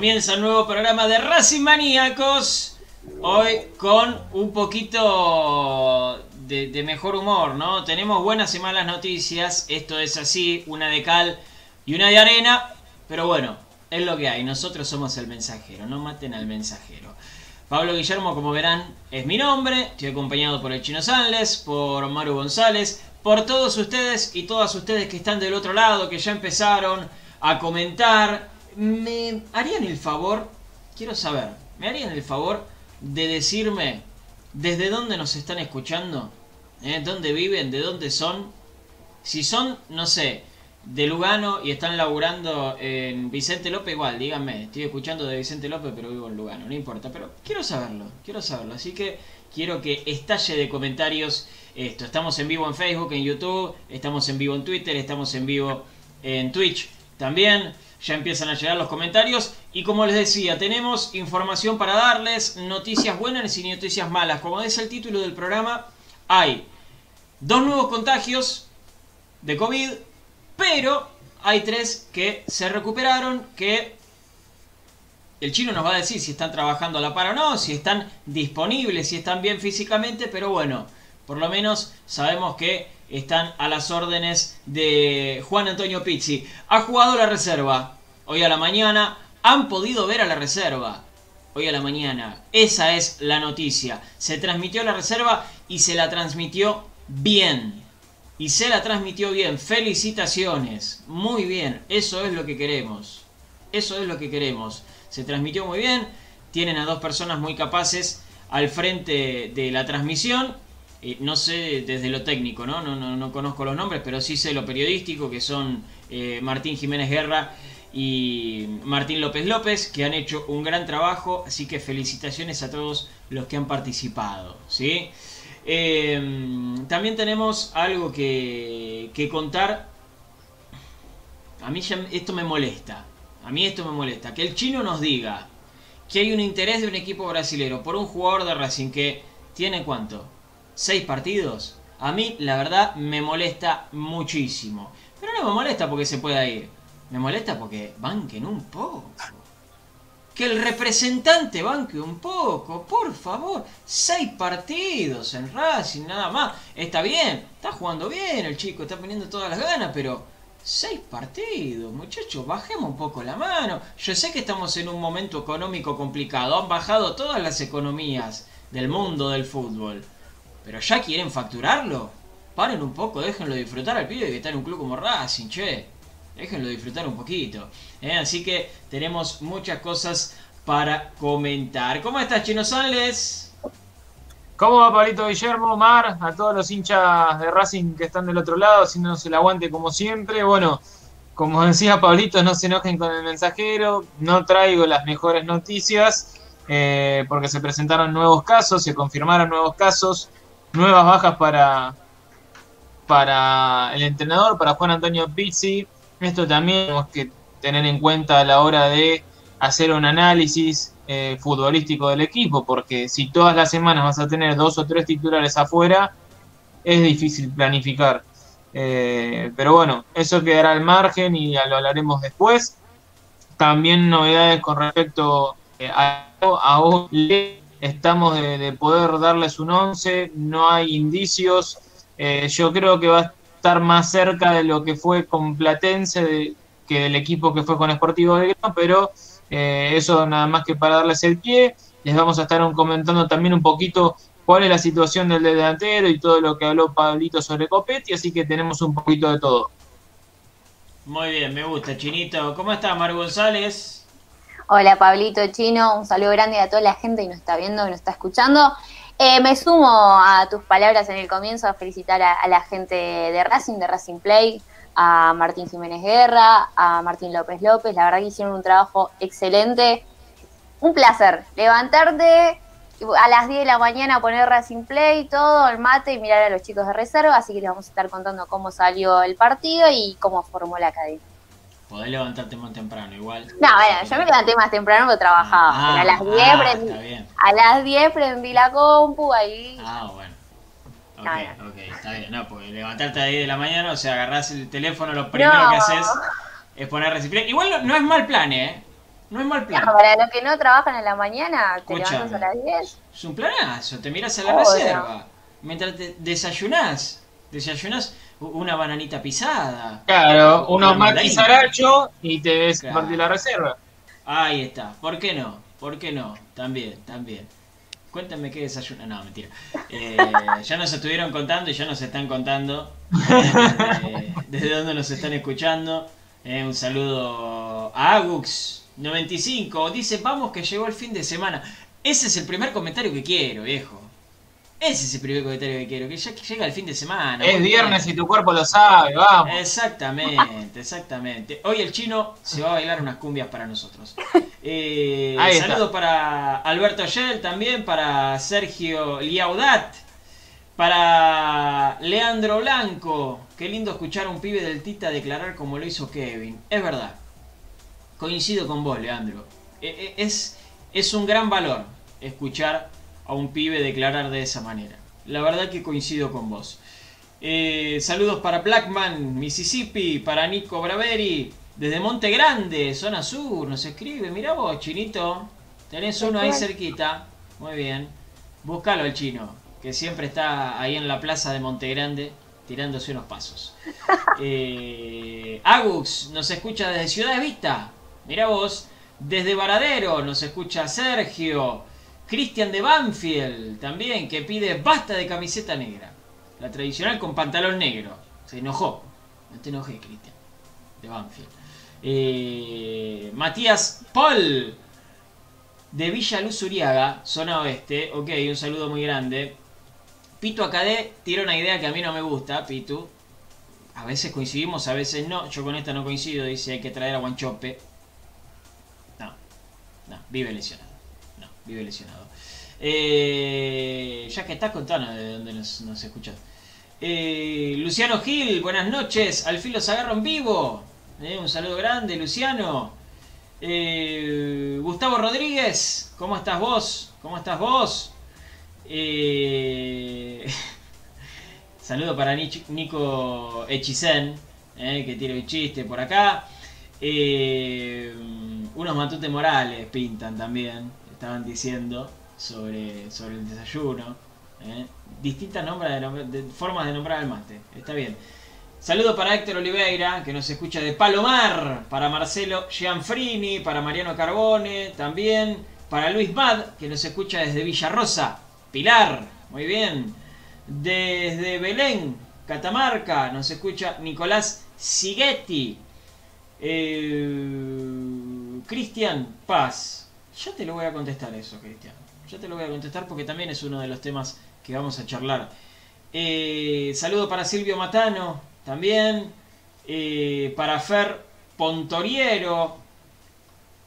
Comienza un nuevo programa de Racing Maníacos. Hoy con un poquito de, de mejor humor, ¿no? Tenemos buenas y malas noticias. Esto es así, una de cal y una de arena. Pero bueno, es lo que hay. Nosotros somos el mensajero, no maten al mensajero. Pablo Guillermo, como verán, es mi nombre. Estoy acompañado por el Chino Sanles, por Maru González, por todos ustedes y todas ustedes que están del otro lado, que ya empezaron a comentar. ¿Me harían el favor? Quiero saber, ¿me harían el favor de decirme desde dónde nos están escuchando? ¿Eh? ¿Dónde viven? ¿De dónde son? Si son, no sé, de Lugano y están laburando en Vicente López, igual, díganme, estoy escuchando de Vicente López, pero vivo en Lugano, no importa, pero quiero saberlo, quiero saberlo, así que quiero que estalle de comentarios esto. Estamos en vivo en Facebook, en YouTube, estamos en vivo en Twitter, estamos en vivo en Twitch también. Ya empiezan a llegar los comentarios y como les decía, tenemos información para darles, noticias buenas y noticias malas. Como dice el título del programa, hay dos nuevos contagios de COVID, pero hay tres que se recuperaron, que el chino nos va a decir si están trabajando a la par o no, si están disponibles, si están bien físicamente, pero bueno, por lo menos sabemos que están a las órdenes de Juan Antonio Pizzi. Ha jugado la reserva hoy a la mañana, han podido ver a la reserva hoy a la mañana. Esa es la noticia. Se transmitió la reserva y se la transmitió bien. Y se la transmitió bien. Felicitaciones. Muy bien. Eso es lo que queremos. Eso es lo que queremos. Se transmitió muy bien. Tienen a dos personas muy capaces al frente de la transmisión. Eh, no sé desde lo técnico, ¿no? No, no, no conozco los nombres, pero sí sé lo periodístico, que son eh, Martín Jiménez Guerra y Martín López López, que han hecho un gran trabajo, así que felicitaciones a todos los que han participado, ¿sí? Eh, también tenemos algo que, que contar. A mí ya esto me molesta. A mí esto me molesta. Que el chino nos diga que hay un interés de un equipo brasilero por un jugador de Racing que tiene cuánto? ¿Seis partidos? A mí, la verdad, me molesta muchísimo. Pero no me molesta porque se pueda ir. Me molesta porque banquen un poco. Que el representante banque un poco, por favor. Seis partidos en Racing, nada más. Está bien, está jugando bien el chico, está poniendo todas las ganas, pero seis partidos, muchachos, bajemos un poco la mano. Yo sé que estamos en un momento económico complicado, han bajado todas las economías del mundo del fútbol. Pero ya quieren facturarlo. Paren un poco, déjenlo disfrutar al pibe que está en un club como Racing, che. Déjenlo disfrutar un poquito. ¿eh? Así que tenemos muchas cosas para comentar. ¿Cómo estás, Chino Sales? ¿Cómo va Pablito Guillermo, Mar? A todos los hinchas de Racing que están del otro lado, haciéndose el aguante como siempre. Bueno, como decía Pablito, no se enojen con el mensajero, no traigo las mejores noticias eh, porque se presentaron nuevos casos, se confirmaron nuevos casos, nuevas bajas para, para el entrenador, para Juan Antonio Pizzi. Esto también tenemos que tener en cuenta a la hora de hacer un análisis eh, futbolístico del equipo, porque si todas las semanas vas a tener dos o tres titulares afuera, es difícil planificar. Eh, pero bueno, eso quedará al margen y lo hablaremos después. También novedades con respecto eh, a, a hoy. Estamos de, poder darles un 11, no hay indicios. yo creo que va a estar más cerca de lo que fue con Platense que del equipo que fue con Sportivo Belgrano, pero eh, eso nada más que para darles el pie. Les vamos a estar comentando también un poquito cuál es la situación del delantero y todo lo que habló Pablito sobre Copetti, así que tenemos un poquito de todo. Muy bien, me gusta, Chinito. ¿Cómo está Mar González? Hola Pablito Chino, un saludo grande a toda la gente que nos está viendo, que nos está escuchando. Eh, me sumo a tus palabras en el comienzo a felicitar a, a, la gente de Racing, de Racing Play, a Martín Jiménez Guerra, a Martín López López, la verdad que hicieron un trabajo excelente. Un placer levantarte a las 10 de la mañana, poner Racing Play, todo, el mate y mirar a los chicos de reserva, así que les vamos a estar contando cómo salió el partido y cómo formó la academia. Podés levantarte más temprano, igual. No, bueno, yo me levanté más temprano porque trabajaba. Ah, a las 10 ah, prendí, a las 10 prendí la compu ahí. Ah, bueno. Ok, ok, está bien. No, porque levantarte a 10 de la mañana, o sea, agarrás el teléfono, lo primero que haces es poner reciclar. Igual no, es mal plan, ¿eh? No es mal plan. No, para los que no trabajan en la mañana, te levantas a las 10. Es un planazo, te miras a la reserva. Mientras te desayunás, desayunás una bananita pisada. Claro, unos matizaracho y te ves claro. la reserva. Ahí está, ¿por qué no? ¿Por qué no? También, también. Cuéntame qué desayuno. No, mentira. Eh, ya nos estuvieron contando y ya nos están contando eh, desde dónde nos están escuchando. Eh, un saludo a Agux95. Dice, vamos que llegó el fin de semana. Ese es el primer comentario que quiero, viejo. Ese es el primer comentario que quiero, que ya llega el fin de semana. Es viernes y tu cuerpo lo sabe, vamos. Exactamente, exactamente. Hoy el chino se va a bailar unas cumbias para nosotros. Eh, saludo para Alberto Shell también, para Sergio Liaudat, para Leandro Blanco. Qué lindo escuchar a un pibe del Tita declarar como lo hizo Kevin. Es verdad. Coincido con vos, Leandro. E, e, es, es un gran valor escuchar a un pibe declarar de esa manera. La verdad que coincido con vos. Eh, saludos para Blackman, Mississippi, para Nico Braveri, desde Monte Grande, zona sur, nos escribe. Mira vos, chinito, tenés uno ahí cerquita. Muy bien. Búscalo al chino, que siempre está ahí en la plaza de Monte Grande tirándose unos pasos. Eh, Agux nos escucha desde Ciudad de Vista. Mira vos. Desde Varadero nos escucha Sergio. Cristian de Banfield también, que pide basta de camiseta negra. La tradicional con pantalón negro. Se enojó. No te enojé, Cristian. De Banfield. Eh, Matías Paul. De Villa Luz Uriaga, zona oeste. Ok, un saludo muy grande. Pitu Acadé tira una idea que a mí no me gusta, Pitu. A veces coincidimos, a veces no. Yo con esta no coincido. Dice hay que traer a Guanchope. No, no, vive lesionado vive lesionado. Eh, ya que estás contando de dónde nos, nos escuchas. Eh, Luciano Gil, buenas noches. Al fin los agarro en vivo. Eh, un saludo grande, Luciano. Gustavo Rodríguez, ¿cómo estás vos? ¿Cómo estás vos? saludo para Nico Echizen, que tiene un chiste por acá. unos matutes morales pintan también estaban diciendo sobre, sobre el desayuno. ¿eh? Distintas de, formas de nombrar al mate. Está bien. Saludo para Héctor Oliveira, que nos escucha de Palomar, para Marcelo Gianfrini, para Mariano Carbone, también para Luis Mad, que nos escucha desde Villarrosa, Pilar, muy bien. Desde Belén, Catamarca, nos escucha Nicolás Sighetti. Eh, Cristian Paz, ya te lo voy a contestar eso, Cristian. Ya te lo voy a contestar porque también es uno de los temas que vamos a charlar. Eh, saludo para Silvio Matano, también. Eh, para Fer Pontoriero,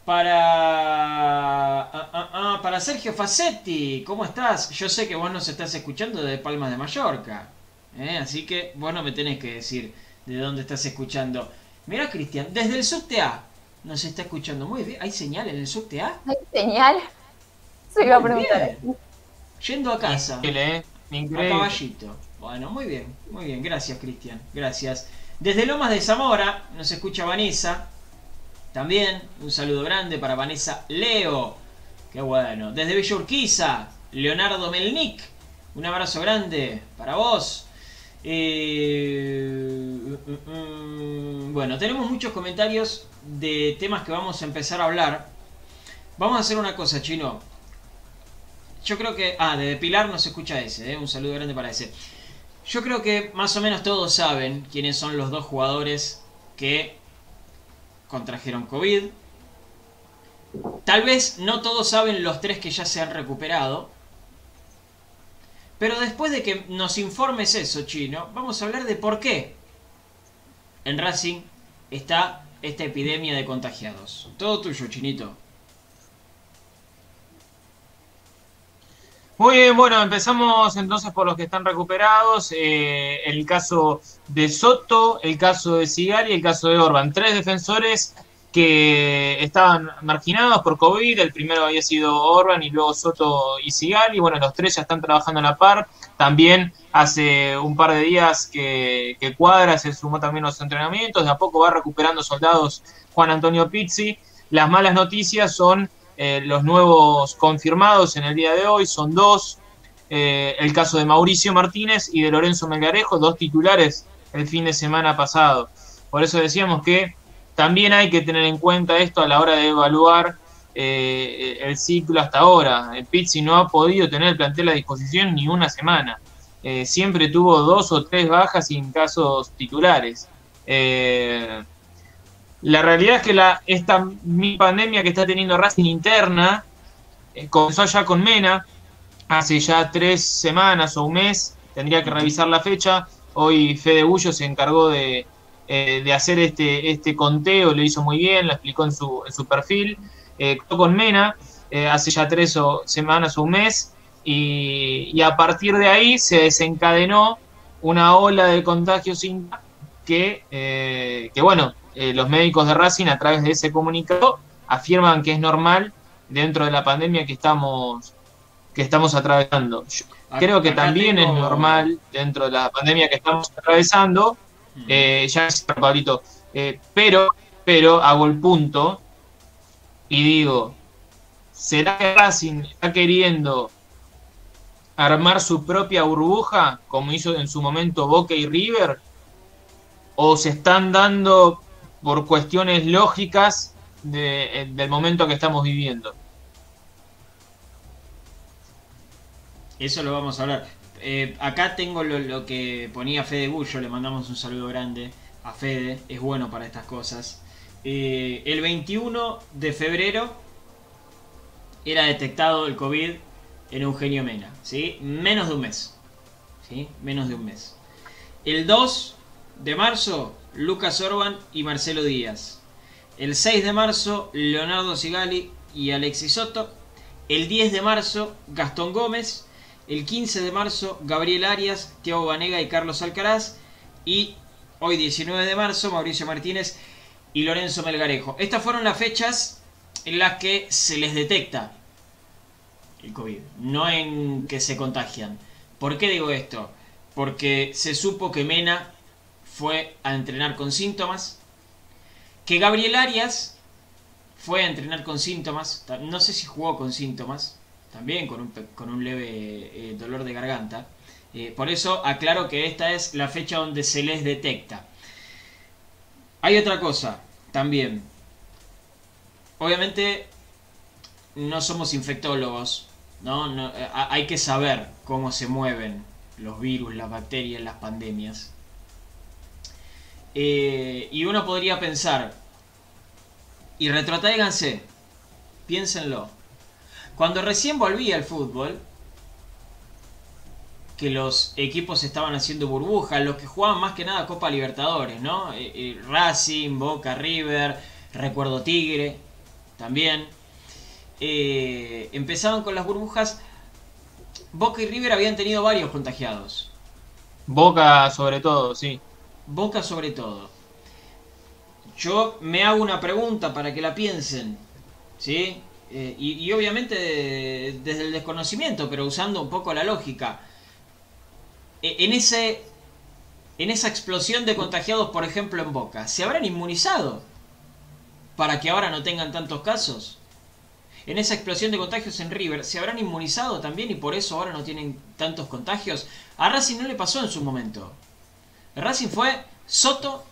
para, ah, ah, ah, para Sergio Facetti. ¿Cómo estás? Yo sé que vos nos estás escuchando de Palmas de Mallorca. ¿eh? Así que vos no me tenés que decir de dónde estás escuchando. Mira, Cristian, desde el subte A nos está escuchando muy bien. ¿Hay señal en el subte A? ¿Hay señal? Se iba a Muy preguntar. bien. Yendo a casa. Increíble, ¿eh? A Increíble. caballito. Bueno, muy bien, muy bien. Gracias, Cristian. Gracias. Desde Lomas de Zamora nos escucha Vanessa. También un saludo grande para Vanessa Leo. Qué bueno. Desde Villa Urquiza, Leonardo Melnik. Un abrazo grande para vos. Eh, mm, mm, bueno, tenemos muchos comentarios de temas que vamos a empezar a hablar. Vamos a hacer una cosa, chino. Yo creo que. Ah, de Pilar nos escucha ese, ¿eh? un saludo grande para ese. Yo creo que más o menos todos saben quiénes son los dos jugadores que contrajeron COVID. Tal vez no todos saben los tres que ya se han recuperado. Pero después de que nos informes eso, chino, vamos a hablar de por qué en Racing está esta epidemia de contagiados. Todo tuyo, chinito. Muy bien, bueno, empezamos entonces por los que están recuperados. Eh, el caso de Soto, el caso de Sigali y el caso de Orban. Tres defensores que estaban marginados por COVID. El primero había sido Orban y luego Soto y Sigali. Bueno, los tres ya están trabajando a la par. También hace un par de días que, que Cuadra se sumó también a los entrenamientos. De a poco va recuperando soldados Juan Antonio Pizzi. Las malas noticias son eh, los nuevos confirmados en el día de hoy son dos. Eh, el caso de Mauricio Martínez y de Lorenzo Melgarejo, dos titulares el fin de semana pasado. Por eso decíamos que también hay que tener en cuenta esto a la hora de evaluar eh, el ciclo hasta ahora. Pizzi no ha podido tener el plantel a disposición ni una semana. Eh, siempre tuvo dos o tres bajas sin casos titulares. Eh, la realidad es que la, esta mi pandemia que está teniendo Racing interna comenzó ya con Mena, hace ya tres semanas o un mes, tendría que revisar la fecha. Hoy Fede Bullo se encargó de, eh, de hacer este, este conteo, lo hizo muy bien, lo explicó en su, en su perfil. Eh, con Mena eh, hace ya tres o, semanas o un mes, y, y a partir de ahí se desencadenó una ola de contagios interna que, eh, que bueno, los médicos de Racing a través de ese comunicado afirman que es normal dentro de la pandemia que estamos que estamos atravesando. Yo creo que también es normal dentro de la pandemia que estamos atravesando. Eh, ya es Pablito, eh, pero, pero hago el punto y digo, ¿será que Racing está queriendo armar su propia burbuja, como hizo en su momento Boca y River? ¿O se están dando por cuestiones lógicas de- eh, del momento que estamos viviendo? Eso lo vamos a hablar. Eh, acá tengo lo, que ponía Fede Bullo, le mandamos un saludo grande a Fede, es bueno para estas cosas. Eh, el 21 de febrero era detectado el COVID en Eugenio Mena, ¿sí? Menos de un mes, ¿sí? Menos de un mes. El 2 de marzo, Lucas Orban y Marcelo Díaz. El 6 de marzo, Leonardo Sigali y Alexis Soto. El 10 de marzo, Gastón Gómez. El 15 de marzo, Gabriel Arias, Thiago Banega y Carlos Alcaraz. Y hoy 19 de marzo, Mauricio Martínez y Lorenzo Melgarejo. Estas fueron las fechas en las que se les detecta el COVID, no en que se contagian. ¿Por qué digo esto? Porque se supo que Mena fue a entrenar con síntomas, que Gabriel Arias fue a entrenar con síntomas, no sé si jugó con síntomas, también con un, con un leve eh, dolor de garganta. Eh, por eso aclaro que esta es la fecha donde se les detecta. Hay otra cosa también. Obviamente no somos infectólogos, ¿no? Eh, ha- hay que saber cómo se mueven los virus, las bacterias, las pandemias. Y uno podría pensar, y retrotáiganse, piénsenlo. Cuando recién volví al fútbol, que los equipos estaban haciendo burbujas, los que jugaban más que nada Copa Libertadores, ¿no? Eh, eh, Racing, Boca, River, recuerdo Tigre, también. Eh, empezaban con las burbujas. Boca y River habían tenido varios contagiados. Boca sobre todo, sí. Boca sobre todo. Yo me hago una pregunta para que la piensen, ¿sí? Eh, y, obviamente de- desde el desconocimiento, pero usando un poco la lógica. E- En ese, en esa explosión de contagiados, por ejemplo, en Boca, ¿se habrán inmunizado para que ahora no tengan tantos casos? En esa explosión de contagios en River, ¿se habrán inmunizado también y por eso ahora no tienen tantos contagios? A Racing no le pasó en su momento. Racing fue Soto,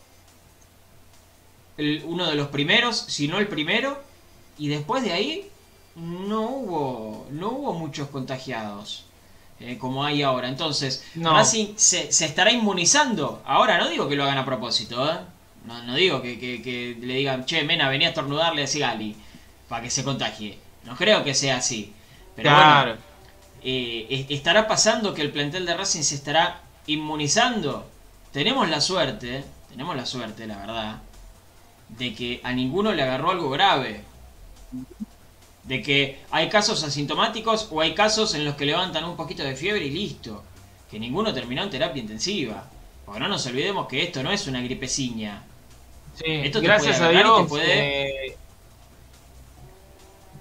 uno de los primeros, si no el primero, y después de ahí no hubo, no hubo muchos contagiados eh, como hay ahora. Entonces, No. Racing se, se estará inmunizando. Ahora no digo que lo hagan a propósito, ¿eh? no, no digo que, que- que le digan, che, Mena, venía a estornudarle a Sigali para que se contagie. No creo que sea así. Pero claro. bueno, eh, es- ¿estará pasando que el plantel de Racing se estará inmunizando? Tenemos la suerte, tenemos la suerte, la verdad, de que a ninguno le agarró algo grave. De que hay casos asintomáticos o hay casos en los que levantan un poquito de fiebre y listo. Que ninguno terminó en terapia intensiva. Porque no nos olvidemos que esto no es una gripeciña. Sí, Esto gracias a Dios. puede- eh,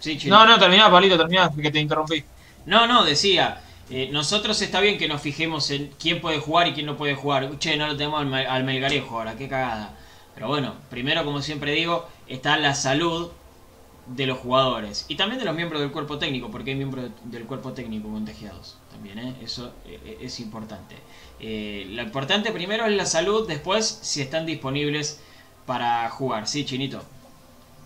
Sí. No, no, terminá, Pablito, terminá, que te interrumpí. No, no, decía, eh, nosotros está bien que nos fijemos en quién puede jugar y quién no puede jugar. Che, no lo tenemos al, al Melgarejo ahora, qué cagada. Pero bueno, primero, como siempre digo, está la salud de los jugadores y también de los miembros del cuerpo técnico, porque hay miembros de- del cuerpo técnico contagiados también, ¿eh? eso eh, es importante. Eh, lo importante primero es la salud, después si están disponibles para jugar, ¿sí, Chinito?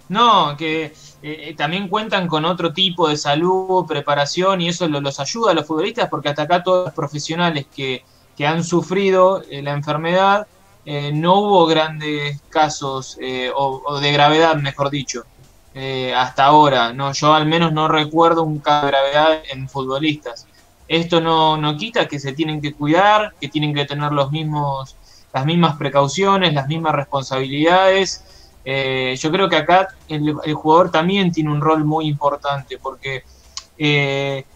No, que eh, eh, también cuentan con otro tipo de salud, preparación y eso lo- los ayuda a los futbolistas porque hasta acá todos los profesionales que, que han sufrido eh, la enfermedad eh, no hubo grandes casos eh, o de gravedad, mejor dicho, eh, hasta ahora. No, yo al menos no recuerdo un caso de gravedad en futbolistas. Esto no, no quita que se tienen que cuidar, que tienen que tener los mismos, las mismas precauciones, las mismas responsabilidades. Eh, yo creo que acá el, jugador también tiene un rol muy importante porque eh,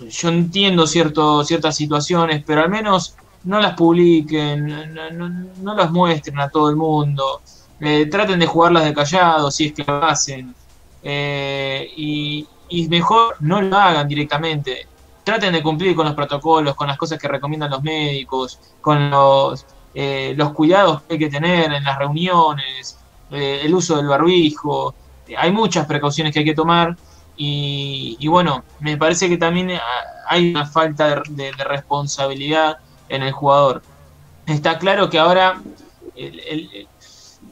yo entiendo cierto, ciertas situaciones, pero al menos no las publiquen, no, no- no las muestren a todo el mundo, eh, traten de jugarlas de callado si es que lo hacen, eh, y, y mejor no lo hagan directamente. Traten de cumplir con los protocolos, con las cosas que recomiendan los médicos, con los, eh, los cuidados que hay que tener en las reuniones, eh, el uso del barbijo. Hay muchas precauciones que hay que tomar y, y bueno, me parece que también hay una falta de, responsabilidad en el jugador. Está claro que ahora el-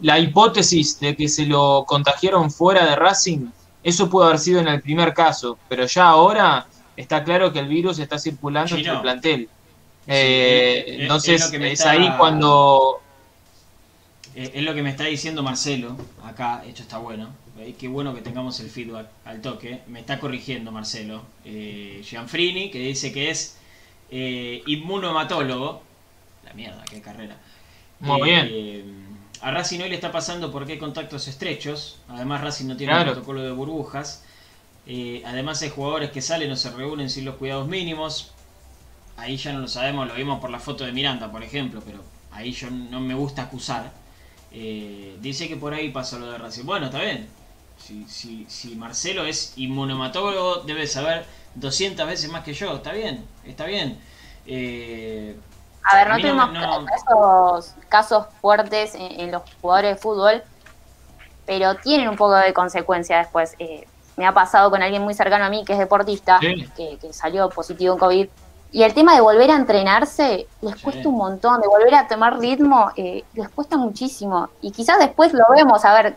la hipótesis de que se lo contagiaron fuera de Racing, eso pudo haber sido en el primer caso, pero ya ahora está claro que el virus está circulando Chino. entre el plantel. Eh, es- es entonces es está- ahí cuando es lo que me está diciendo Marcelo, acá, hecho está bueno. Qué bueno que tengamos el feedback al toque. Me está corrigiendo Marcelo. Eh, Gianfrini, que dice que es eh, inmunohematólogo. La mierda, qué carrera. Muy Eh, A Racing hoy le está pasando porque hay contactos estrechos. Además, Racing no tiene Claro. un protocolo de burbujas. Eh, además, hay jugadores que salen o se reúnen sin los cuidados mínimos. Ahí ya no lo sabemos, lo vimos por la foto de Miranda, por ejemplo, pero ahí yo no me gusta acusar. Eh, dice que por ahí pasó lo de Racing. Bueno, está bien. Si, si, si Marcelo es inmunomatólogo, debe saber 200 veces más que yo. Está bien, está bien. Eh, A ver, A no no tuvimos no- casos, casos fuertes en, en los jugadores de fútbol, pero tienen un poco de consecuencia después. Eh, me ha pasado con alguien muy cercano a mí que es deportista, Sí. que, que salió positivo en COVID. Y el tema de volver a entrenarse les Sí. cuesta un montón, de volver a tomar ritmo eh, les cuesta muchísimo. Y quizás después lo vemos, a ver,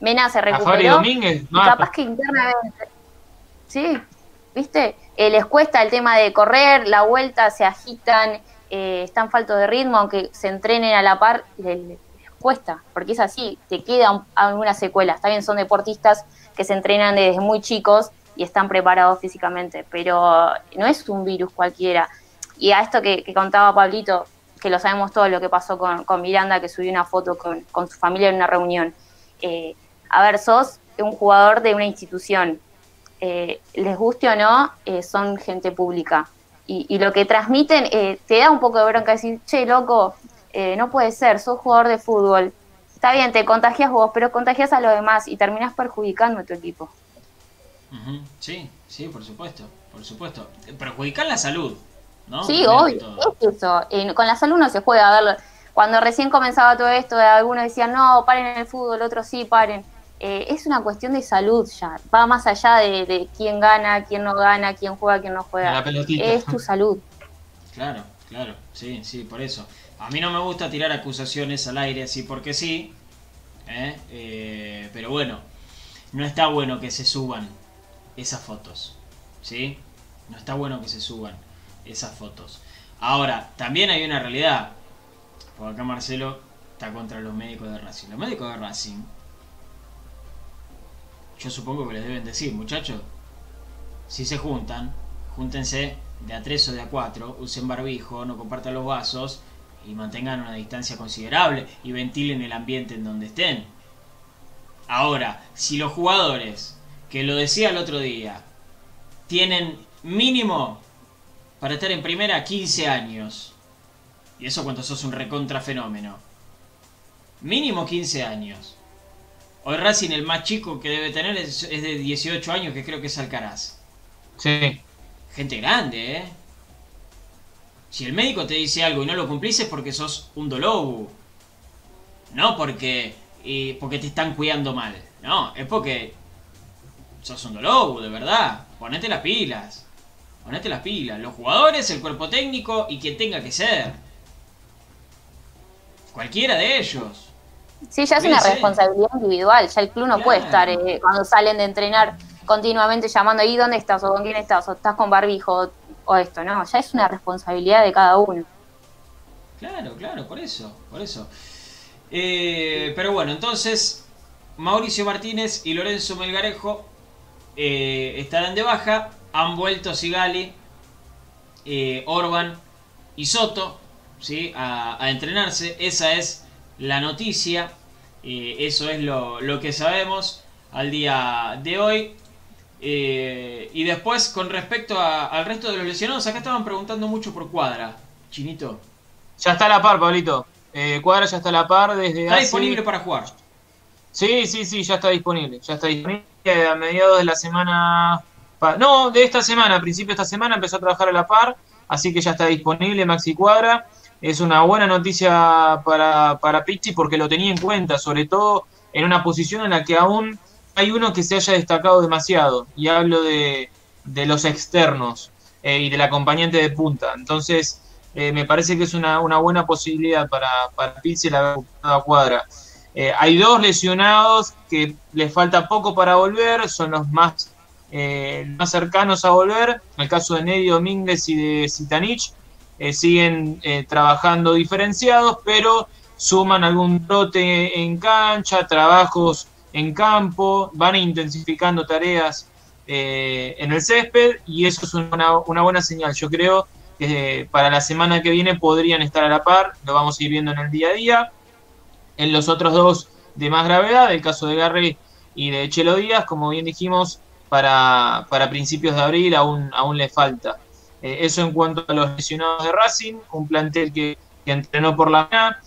Mena se a recuperó, Domínguez, y capaz que internamente. Sí, ¿viste? Eh, les cuesta el tema de correr, la vuelta, se agitan, eh, están faltos de ritmo, aunque se entrenen a la par, les, cuesta, porque es así, te quedan algunas secuelas. Está bien, son deportistas que se entrenan desde muy chicos y están preparados físicamente, pero no es un virus cualquiera. Y a esto que, contaba Pablito, que lo sabemos todo lo que pasó con, con Miranda, que subió una foto con, con su familia en una reunión. Eh, a ver, sos un jugador de una institución, eh, les guste o no, eh, son gente pública. Y, y lo que transmiten eh, te da un poco de bronca decir, che, loco, eh, no puede ser, sos jugador de fútbol. Está bien, te contagias vos, pero contagias a los demás y terminás perjudicando a tu equipo. Sí, sí, por supuesto, por supuesto. Perjudicar la salud, ¿no? Sí, todo. es eso. Eh, con la salud no se juega. A ver, cuando recién comenzaba todo esto, algunos decían, no, paren en el fútbol, otros sí, paren. Eh, es una cuestión de salud ya. Va más allá de, de quién gana, quién no gana, quién juega, quién no La juega. pelotita. Es tu salud. Claro, claro, sí, sí, por eso. A mí no me gusta tirar acusaciones al aire así porque sí, ¿eh? Eh, pero bueno, no está bueno que se suban esas fotos, ¿sí? No está bueno que se suban esas fotos. Ahora, también hay una realidad, porque acá Marcelo está contra los médicos de Racing. Los médicos de Racing, yo supongo que les deben decir, muchachos, si se juntan, júntense de a tres o de a cuatro, usen barbijo, no compartan los vasos y mantengan una distancia considerable y ventilen el ambiente en donde estén. Ahora, si los jugadores, que lo decía el otro día, tienen mínimo para estar en primera 15 años, y eso cuando sos un recontra fenómeno, mínimo 15 años. Hoy Racing el más chico que debe tener es, es de 18 años, que creo que es Alcaraz. Sí. Gente grande, ¿eh? Si el médico te dice algo y no lo cumplís es porque sos un dolobu. No porque, eh, porque te están cuidando mal. No, es porque sos un dolobu, de verdad. Ponete las pilas. Ponete las pilas. Los jugadores, el cuerpo técnico y quien tenga que ser. Cualquiera de ellos. Sí, ya es Sí, una sí. responsabilidad individual. Ya el club no puede estar eh, cuando salen de entrenar continuamente llamando, ¿y dónde estás? ¿O con quién estás? ¿O estás con barbijo? O, o esto, ¿no? Ya es una responsabilidad de cada uno. Claro, claro, por eso, por eso. Eh, pero bueno, entonces Mauricio Martínez y Lorenzo Melgarejo eh, estarán de baja. Han vuelto Sigali, eh, Orban y Soto ¿sí? a, a entrenarse. Esa es la noticia. eh, eso es lo, lo que sabemos al día de hoy. Eh, y después, con respecto a- al resto de los lesionados, acá estaban preguntando mucho por cuadra. Chinito. Ya está a la par, Pablito. Eh, Cuadra ya está a la par desde Está hace- disponible para jugar. Sí, sí, sí, ya está disponible. Ya está disponible a mediados de la semana. No, de esta semana, a principio de esta semana empezó a trabajar a la par, así que ya está disponible Maxi Cuadra. Es una buena noticia para, para Pizzi porque lo tenía en cuenta, sobre todo en una posición en la que aún hay uno que se haya destacado demasiado. Y hablo de, de los externos eh, y del acompañante de punta. Entonces, eh, me parece que es una, una buena posibilidad para, para Pizzi la Cuadra. Eh, hay dos lesionados que les falta poco para volver, son los más, eh, más cercanos a volver. En el caso de Nedi Domínguez y de Zitanich, eh, siguen eh, trabajando diferenciados, pero suman algún trote en cancha, trabajos en campo, van intensificando tareas eh, en el césped y eso es una, una buena señal. Yo creo que eh, para la semana que viene podrían estar a la par, lo vamos a ir viendo en el día a día. En los otros dos de más gravedad, el caso de Garry y de Chelo Díaz, como bien dijimos, para, para principios de abril aún, aún le falta. Eh, eso en cuanto a los lesionados de Racing, un plantel que, entrenó por la mañana,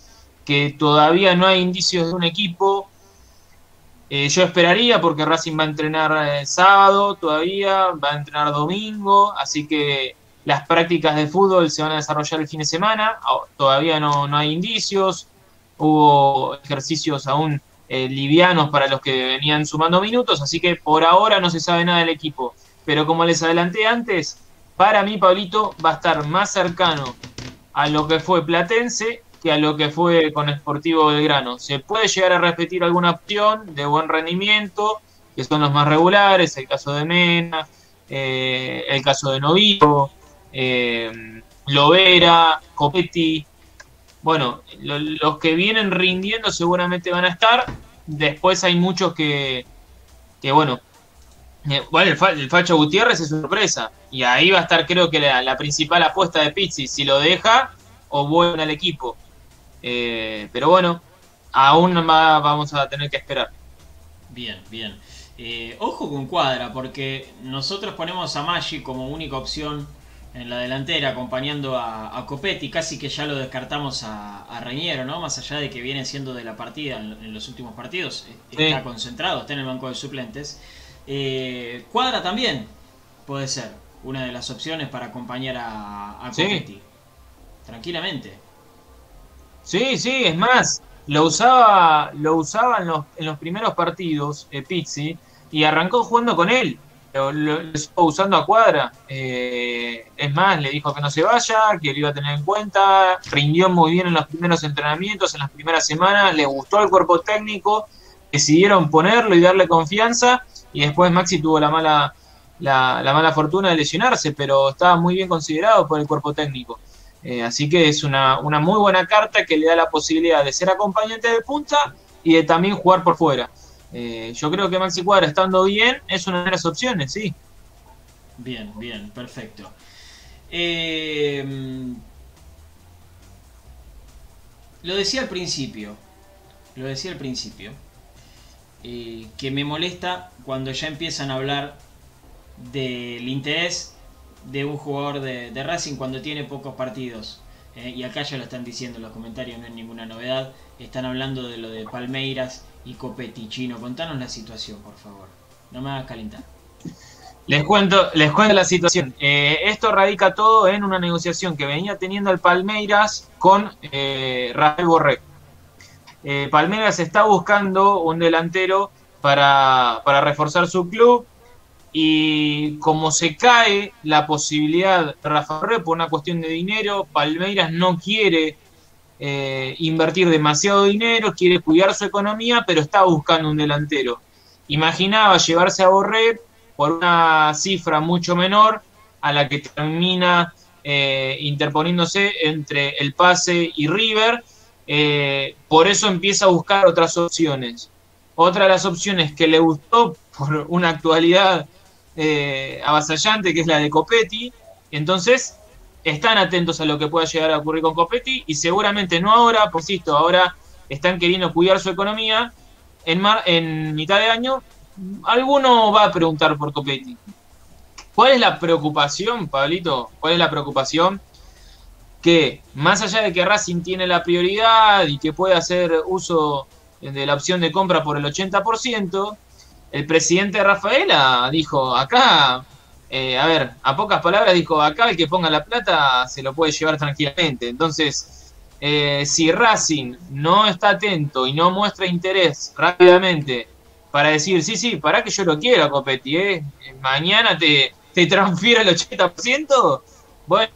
que todavía no hay indicios de un equipo. Eh, yo esperaría porque Racing va a entrenar eh, sábado todavía, va a entrenar domingo, así que las prácticas de fútbol se van a desarrollar el fin de semana, Ah, todavía no, no hay indicios, hubo ejercicios aún livianos para los que venían sumando minutos, así que por ahora no se sabe nada del equipo. Pero como les adelanté antes, para mí Pablito va a estar más cercano a lo que fue Platense que a lo que fue con Sportivo Belgrano. Se puede llegar a repetir alguna opción de buen rendimiento, que son los más regulares, el caso de Mena, eh, el caso de Novillo, eh, Lovera, Copetti, bueno, lo- los que vienen rindiendo seguramente van a estar. Después hay muchos que, que bueno, Bueno, el, Fa- el Facho Gutiérrez es sorpresa. Y ahí va a estar, creo que, la, la principal apuesta de Pizzi. Si lo deja o vuelve al equipo. Eh, pero bueno, aún más vamos a tener que esperar. Bien, bien. Eh, ojo con Cuadra, porque nosotros ponemos a Maggi como única opción en la delantera, acompañando a, a Copetti. Casi que ya lo descartamos a, a Reñero, ¿no? Más allá de que viene siendo de la partida en, en los últimos partidos. eh, Sí. Está concentrado, está en el banco de suplentes. Eh, Cuadra también puede ser una de las opciones para acompañar a, a Sí. Tranquilamente. Sí, sí, es más, lo usaba, lo usaba en los, en los primeros partidos, eh, Pizzi, y arrancó jugando con él. Lo, lo- lo estuvo usando a cuadra. Eh, es más, le dijo que no se vaya, que lo iba a tener en cuenta. Rindió muy bien en los primeros entrenamientos, en las primeras semanas. Le gustó el cuerpo técnico. Decidieron ponerlo y darle confianza. Y después Maxi tuvo la mala, la, la mala fortuna de lesionarse, pero estaba muy bien considerado por el cuerpo técnico. Eh, así que es una, una muy buena carta que le da la posibilidad de ser acompañante de punta y de también jugar por fuera. Eh, yo creo que Maxi Cuadra estando bien es una de las opciones, sí. Bien, bien, perfecto. Eh, lo decía al principio, lo decía al principio, que me molesta cuando ya empiezan a hablar del interés de un jugador de, Racing cuando tiene pocos partidos. Eh, y acá ya lo están diciendo en los comentarios, no es ninguna novedad. Están hablando de lo de Palmeiras y Copetti. Chino, contanos la situación, por favor. No me hagas calentar. Les cuento, les cuento la situación. Eh, esto radica todo en una negociación que venía teniendo el Palmeiras con eh, Rafael. Eh, Palmeiras está buscando un delantero para, para reforzar su club y como se cae la posibilidad Rafa Borré por una cuestión de dinero, Palmeiras no quiere eh, invertir demasiado dinero, quiere cuidar su economía, pero está buscando un delantero. Imaginaba llevarse a Borré por una cifra mucho menor a la que termina eh, interponiéndose entre el pase y River. Eh, por eso empieza a buscar otras opciones. Otra de las opciones que le gustó por una actualidad eh, avasallante, que es la de Copetti. Entonces, están atentos a lo que pueda llegar a ocurrir con Copetti y seguramente no ahora, por insisto, ahora están queriendo cuidar su economía. En, en mitad de año, alguno va a preguntar por Copetti. ¿Cuál es la preocupación, Pablito? ¿Cuál es la preocupación? Que más allá de que Racing tiene la prioridad y que puede hacer uso de la opción de compra por el 80%, el presidente Rafaela dijo, acá, eh, a ver, a pocas palabras dijo, acá el que ponga la plata se lo puede llevar tranquilamente. Entonces, eh, si Racing no está atento y no muestra interés rápidamente para decir, sí, sí, para que yo lo quiero Copetti, ¿eh? mañana te, te transfiero el 80%, bueno,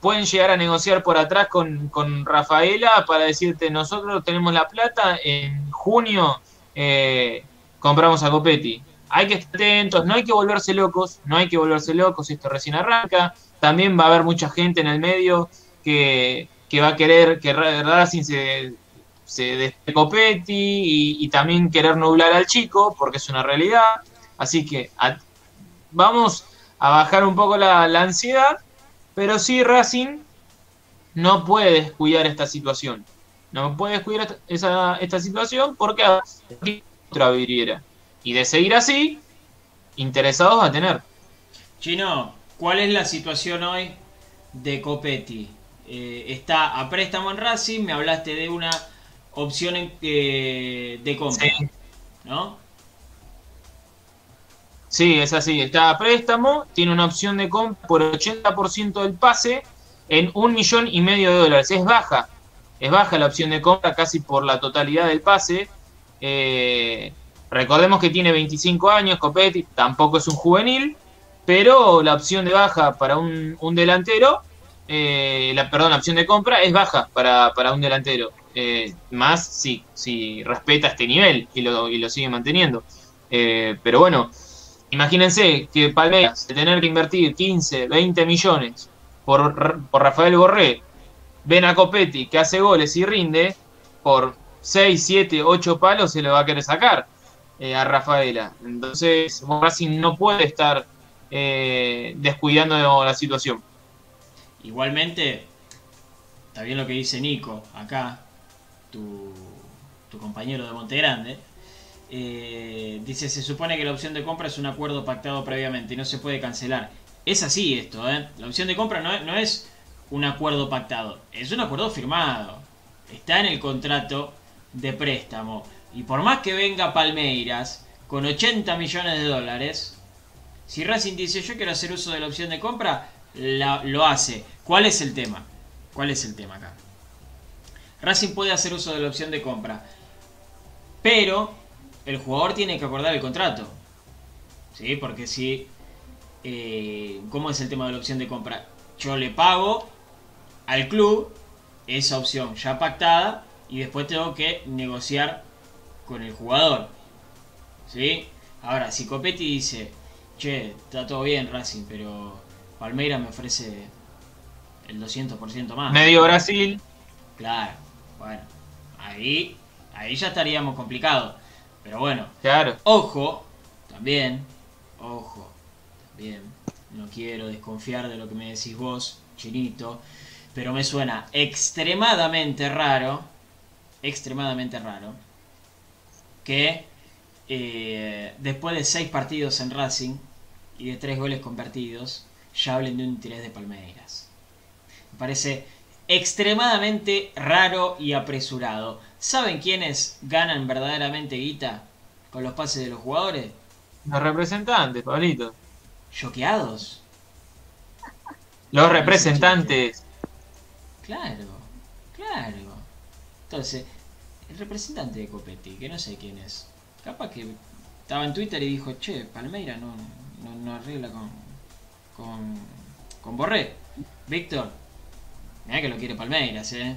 pueden llegar a negociar por atrás con, con Rafaela para decirte, nosotros tenemos la plata, en junio eh, compramos a Copetti. Hay que estar atentos, no hay que volverse locos, no hay que volverse locos, esto recién arranca, también va a haber mucha gente en el medio que, que va a querer que Racing se, se despegue Copetti y, también querer nublar al chico, porque es una realidad. Así que vamos a bajar un poco la, la, ansiedad, pero sí Racing no puede descuidar esta situación. No puede descuidar esta, esta situación porque otra vidriera. Y de seguir así, interesados a tener. Chino, ¿cuál es la situación hoy de Copetti? Eh, está a préstamo en Racing, me hablaste de una opción en, eh, de compra, sí. ¿no? Sí, es así, está a préstamo, tiene una opción de compra por el 80% del pase en un millón y medio de dólares. Es baja, es baja la opción de compra casi por la totalidad del pase. Eh, recordemos que tiene 25 años, Copetti, tampoco es un juvenil, pero la opción de baja para un, un delantero, eh, la, perdón, la opción de compra es baja para, para un delantero. Eh, más si, si respeta este nivel y lo, y lo sigue manteniendo. Eh, pero bueno, imagínense que Palmeiras, de tener que invertir 15, 20 millones por, por Rafael Borré, ven a Copetti que hace goles y rinde, por 6, 7, 8 palos se lo va a querer sacar. eh, a Rafaela. Entonces, Racing no puede estar eh, descuidando la situación. Igualmente, está bien lo que dice Nico acá, tu, tu compañero de Monte Grande. Eh, dice, se supone que la opción de compra es un acuerdo pactado previamente y no se puede cancelar. Es así esto, ¿eh? La opción de compra no es, no es un acuerdo pactado, es un acuerdo firmado. Está en el contrato de préstamo. Y por más que venga Palmeiras con 80 millones de dólares, si Racing dice yo quiero hacer uso de la opción de compra, lo hace. ¿Cuál es el tema? ¿Cuál es el tema acá? Racing puede hacer uso de la opción de compra, pero el jugador tiene que acordar el contrato. ¿Sí? Porque si... eh, ¿Cómo es el tema de la opción de compra? Yo le pago al club esa opción ya pactada y después tengo que negociar con el jugador. ¿Sí? Ahora, si Copetti dice, che, está todo bien Racing, pero Palmeiras me ofrece el 200% más. Medio Brasil, Claro, bueno, ahí, ahí ya estaríamos complicados. Pero bueno, claro. ojo, también, ojo, también, no quiero desconfiar de lo que me decís vos, chinito, pero me suena extremadamente raro, extremadamente raro, que eh, después de seis partidos en Racing y de tres goles convertidos, ya hablen de un interés de Palmeiras. Me parece extremadamente raro y apresurado. ¿Saben quiénes ganan verdaderamente guita con los pases de los jugadores? Los representantes, Pablito. ¿Choqueados? Los representantes. Claro, claro. Entonces, el representante de Copetti, que no sé quién es, capaz que estaba en Twitter y dijo, che, Palmeira no, no, no arregla con, con, con Borré. Víctor, mira que lo quiere Palmeiras, eh.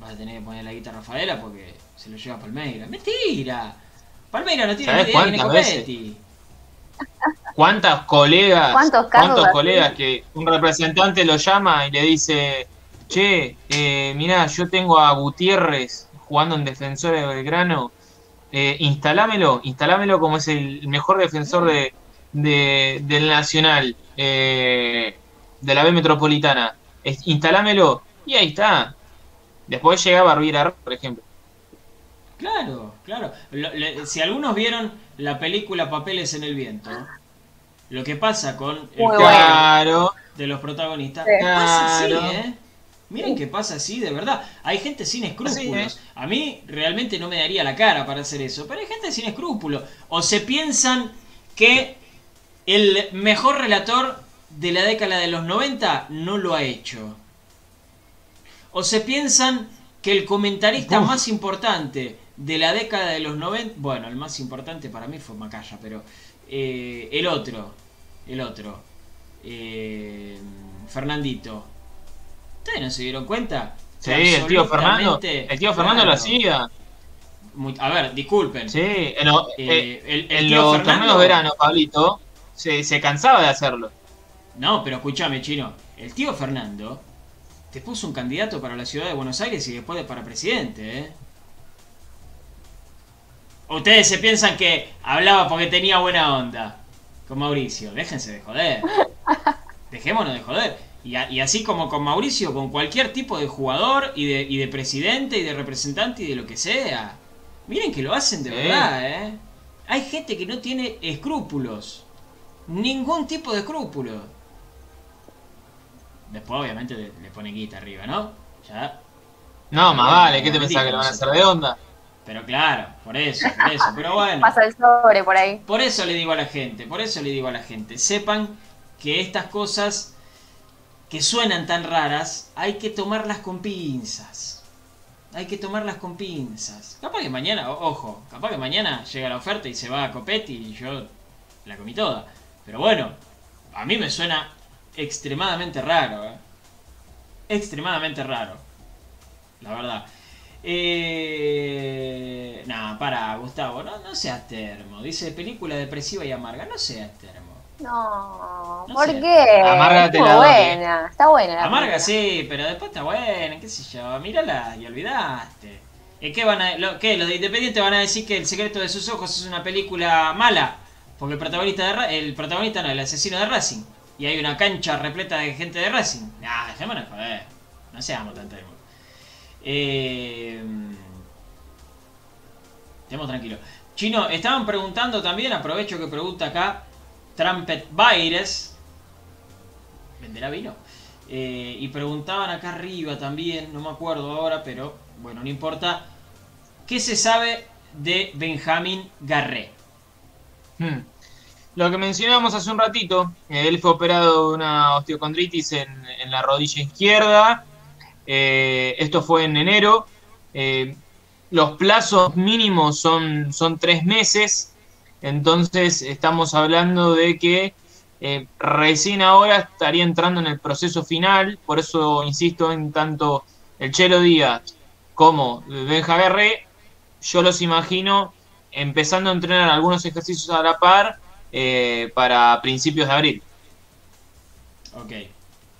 Vas a tener que poner la guita a Rafaela porque se lo lleva Palmeiras. ¡Mentira! Palmeiras no tiene ni ¿Sabés idea quién es? Copetti. ¿Cuántas colegas, ¿Cuántos casos así? colegas que un representante lo llama y le dice, che, eh, mirá, yo tengo a Gutiérrez jugando en Defensores de Belgrano, eh, instalámelo, instalámelo como es el mejor defensor de, de- del Nacional, eh, de la B Metropolitana, Es- instalámelo, y ahí está. Después llega Barbiera, por ejemplo. Claro, claro. Lo- le- si algunos vieron la película Papeles en el Viento, lo que pasa con el. Claro, de los protagonistas Sí. pasa así. ¿eh? Miren que pasa así, de verdad. Hay gente sin escrúpulos. A mí realmente no me daría la cara para hacer eso, pero hay gente sin escrúpulos. O se piensan que el mejor relator de la década de los 90 no lo ha hecho. O se piensan que el comentarista Uf. más importante de la década de los 90, bueno, el más importante para mí fue Macaya, pero eh, el otro, el otro, eh, Fernandito. ¿Ustedes no se dieron cuenta? sí, el tío Fernando, el tío Fernando lo Claro. hacía. Muy- a ver, disculpen. Sí, en, lo- Eh, el, el en tío los Fernando- torneos de verano, Pablito, se, se cansaba de hacerlo. No, pero escúchame, chino. El tío Fernando te puso un candidato para la ciudad de Buenos Aires y después para presidente, ¿eh? Ustedes se piensan que hablaba porque tenía buena onda. Con Mauricio. Déjense de joder. Dejémonos de joder. Y, a- y así como con Mauricio, con cualquier tipo de jugador y de, y de presidente y de representante y de lo que sea. Miren que lo hacen de Sí. verdad, ¿eh? Hay gente que no tiene escrúpulos. Ningún tipo de escrúpulos. Después, obviamente, le, ponen guita arriba, ¿no? Ya. No, más vale, ¿qué te pensás que lo van a hacer de onda? Pero claro, por eso, por eso. Pero bueno. Pasa el sobre por ahí. Por eso le digo a la gente, por eso le digo a la gente, sepan que estas cosas que suenan tan raras, hay que tomarlas con pinzas. Hay que tomarlas con pinzas. Capaz que mañana, ojo, capaz que mañana llega la oferta y se va a Copetti y yo la comí toda. Pero bueno, a mí me suena extremadamente raro, ¿eh? Extremadamente raro. La verdad. Eh... Nah, para, Gustavo, no, no seas termo. Dice película depresiva y amarga. No seas termo. No, No ¿por sé. qué? Amárgate Muy la buena, está buena la Amarga película. sí, pero después está buena, qué sé yo. Mírala y olvidaste. Eh, ¿Qué van a, lo, qué, los de Independiente van a decir que El secreto de sus ojos es una película mala? Porque el protagonista de el protagonista no, el asesino de Racing. Y hay una cancha repleta de gente de Racing. Nah, dejémonos de joder. No seamos tan termos. Eh, estemos tranquilos. Chino, estaban preguntando también, aprovecho que pregunta acá, Trumpet Baires. ¿Venderá vino? Eh, y preguntaban acá arriba también, no me acuerdo ahora, pero bueno, no importa. ¿Qué se sabe de Benjamín Garré? Hmm. Lo que mencionamos hace un ratito, eh, él fue operado de una osteocondritis en, la rodilla izquierda. Eh, esto fue en enero. Eh, los plazos mínimos son, son tres meses. Entonces estamos hablando de que eh, recién ahora estaría entrando en el proceso final. Por eso insisto en tanto el Chelo Díaz como Benja Garré. Yo los imagino empezando a entrenar algunos ejercicios a la par eh, para principios de abril. Ok,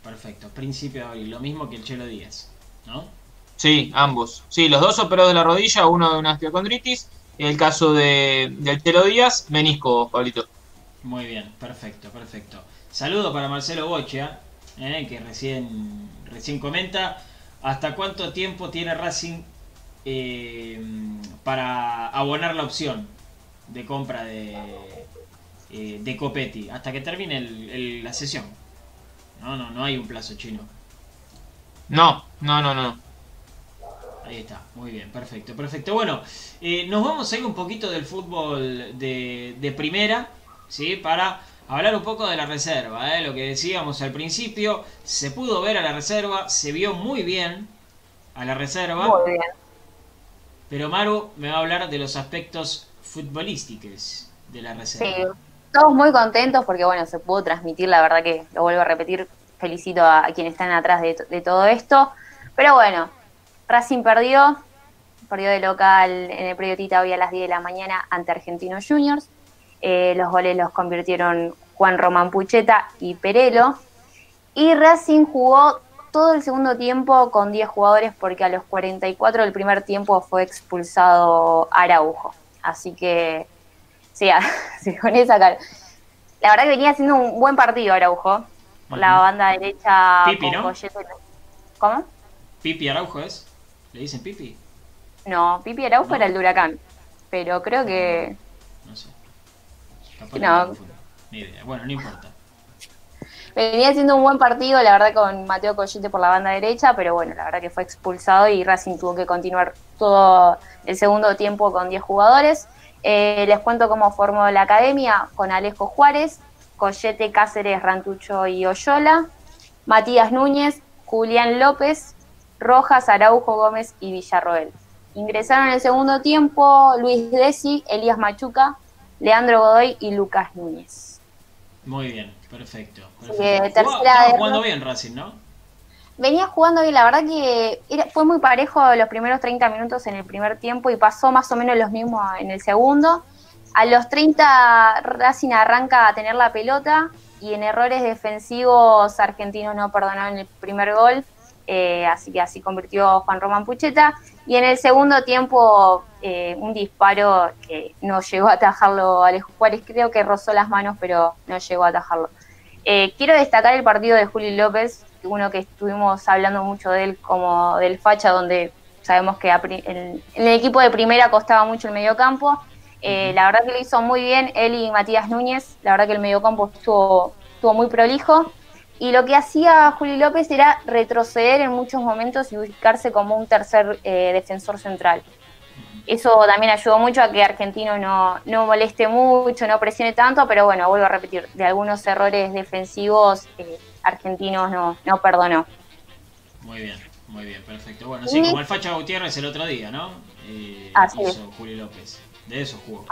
perfecto. Principio de abril, lo mismo que el Chelo Díaz, ¿no? Sí, ambos. Sí, los dos operados de la rodilla, uno de una osteocondritis. El caso de, del Telo Díaz, menisco, Pablito. Muy bien, perfecto, perfecto. Saludo para Marcelo Bocha, eh, que recién, recién comenta. ¿Hasta cuánto tiempo tiene Racing eh, para abonar la opción de compra de, eh, de Copetti? Hasta que termine el- el- la sesión. No, no, no hay un plazo chino. No, no, no, no. Ahí está, muy bien, perfecto, perfecto. Bueno, eh, nos vamos a ir un poquito del fútbol de, de primera, ¿sí? Para hablar un poco de la reserva, ¿eh? Lo que decíamos al principio, se pudo ver a la reserva, se vio muy bien a la reserva, Muy bien. pero Maru me va a hablar de los aspectos futbolísticos de la Sí, reserva. Todos muy contentos porque, bueno, se pudo transmitir, la verdad que lo vuelvo a repetir, felicito a, a quienes están atrás de, todo esto. Pero bueno, Racing perdió, perdió de local en el predio Tita hoy a las 10 de la mañana ante Argentinos Juniors. Eh, los goles los convirtieron Juan Román Pucheta y Perelo. Y Racing jugó todo el segundo tiempo con 10 jugadores porque a los 44 del primer tiempo fue expulsado Araujo. Así que, sí, sí, con esa cara. La verdad que venía haciendo un buen partido Araujo. Por la banda derecha Pipi, ¿no? ¿Cómo? Pipi Araujo es, le dicen Pipi, No, Pipi Araujo No. era el de Huracán. Pero creo que no sé. Capaz No. Ni idea. Bueno, no importa. venía haciendo un buen partido, la verdad, con Mateo Collete por la banda derecha, pero bueno, la verdad que fue expulsado y Racing tuvo que continuar todo el segundo tiempo con 10 jugadores. Eh, les cuento cómo formó la academia con Alejo Juárez, Collete, Cáceres, Rantucho y Oyola, Matías Núñez, Julián López, Rojas, Araujo Gómez y Villarroel. Ingresaron en el segundo tiempo Luis Desi, Elías Machuca, Leandro Godoy y Lucas Núñez. Muy bien, perfecto. perfecto. tercera Jugaba- estaba derrota. jugando bien Racing, ¿no? Venía jugando bien, la verdad que era- fue muy parejo los primeros 30 minutos en el primer tiempo y pasó más o menos los mismos en el segundo. A los 30 Racing arranca a tener la pelota y en errores defensivos argentinos no perdonaron el primer gol, eh, así que así convirtió Juan Román Pucheta. Y en el segundo tiempo eh, un disparo que no llegó a atajarlo Alejo Juárez, creo que rozó las manos pero no llegó a atajarlo. Eh, quiero destacar el partido de Juli López, uno que estuvimos hablando mucho de él como del facha, donde sabemos que en el equipo de primera costaba mucho el mediocampo. Eh, la verdad que lo hizo muy bien él y Matías Núñez, la verdad que el mediocampo estuvo, estuvo muy prolijo. Y lo que hacía Juli López era retroceder en muchos momentos y ubicarse como un tercer eh, defensor central. Eso también ayudó mucho a que Argentino no, no moleste mucho, no presione tanto, pero bueno, vuelvo a repetir, de algunos errores defensivos eh, Argentinos no, no perdonó. Muy bien, muy bien, perfecto. Bueno, sí, Y- como el Facha Gutiérrez el otro día, ¿no? Eh, Así hizo Julio López. De eso jugó.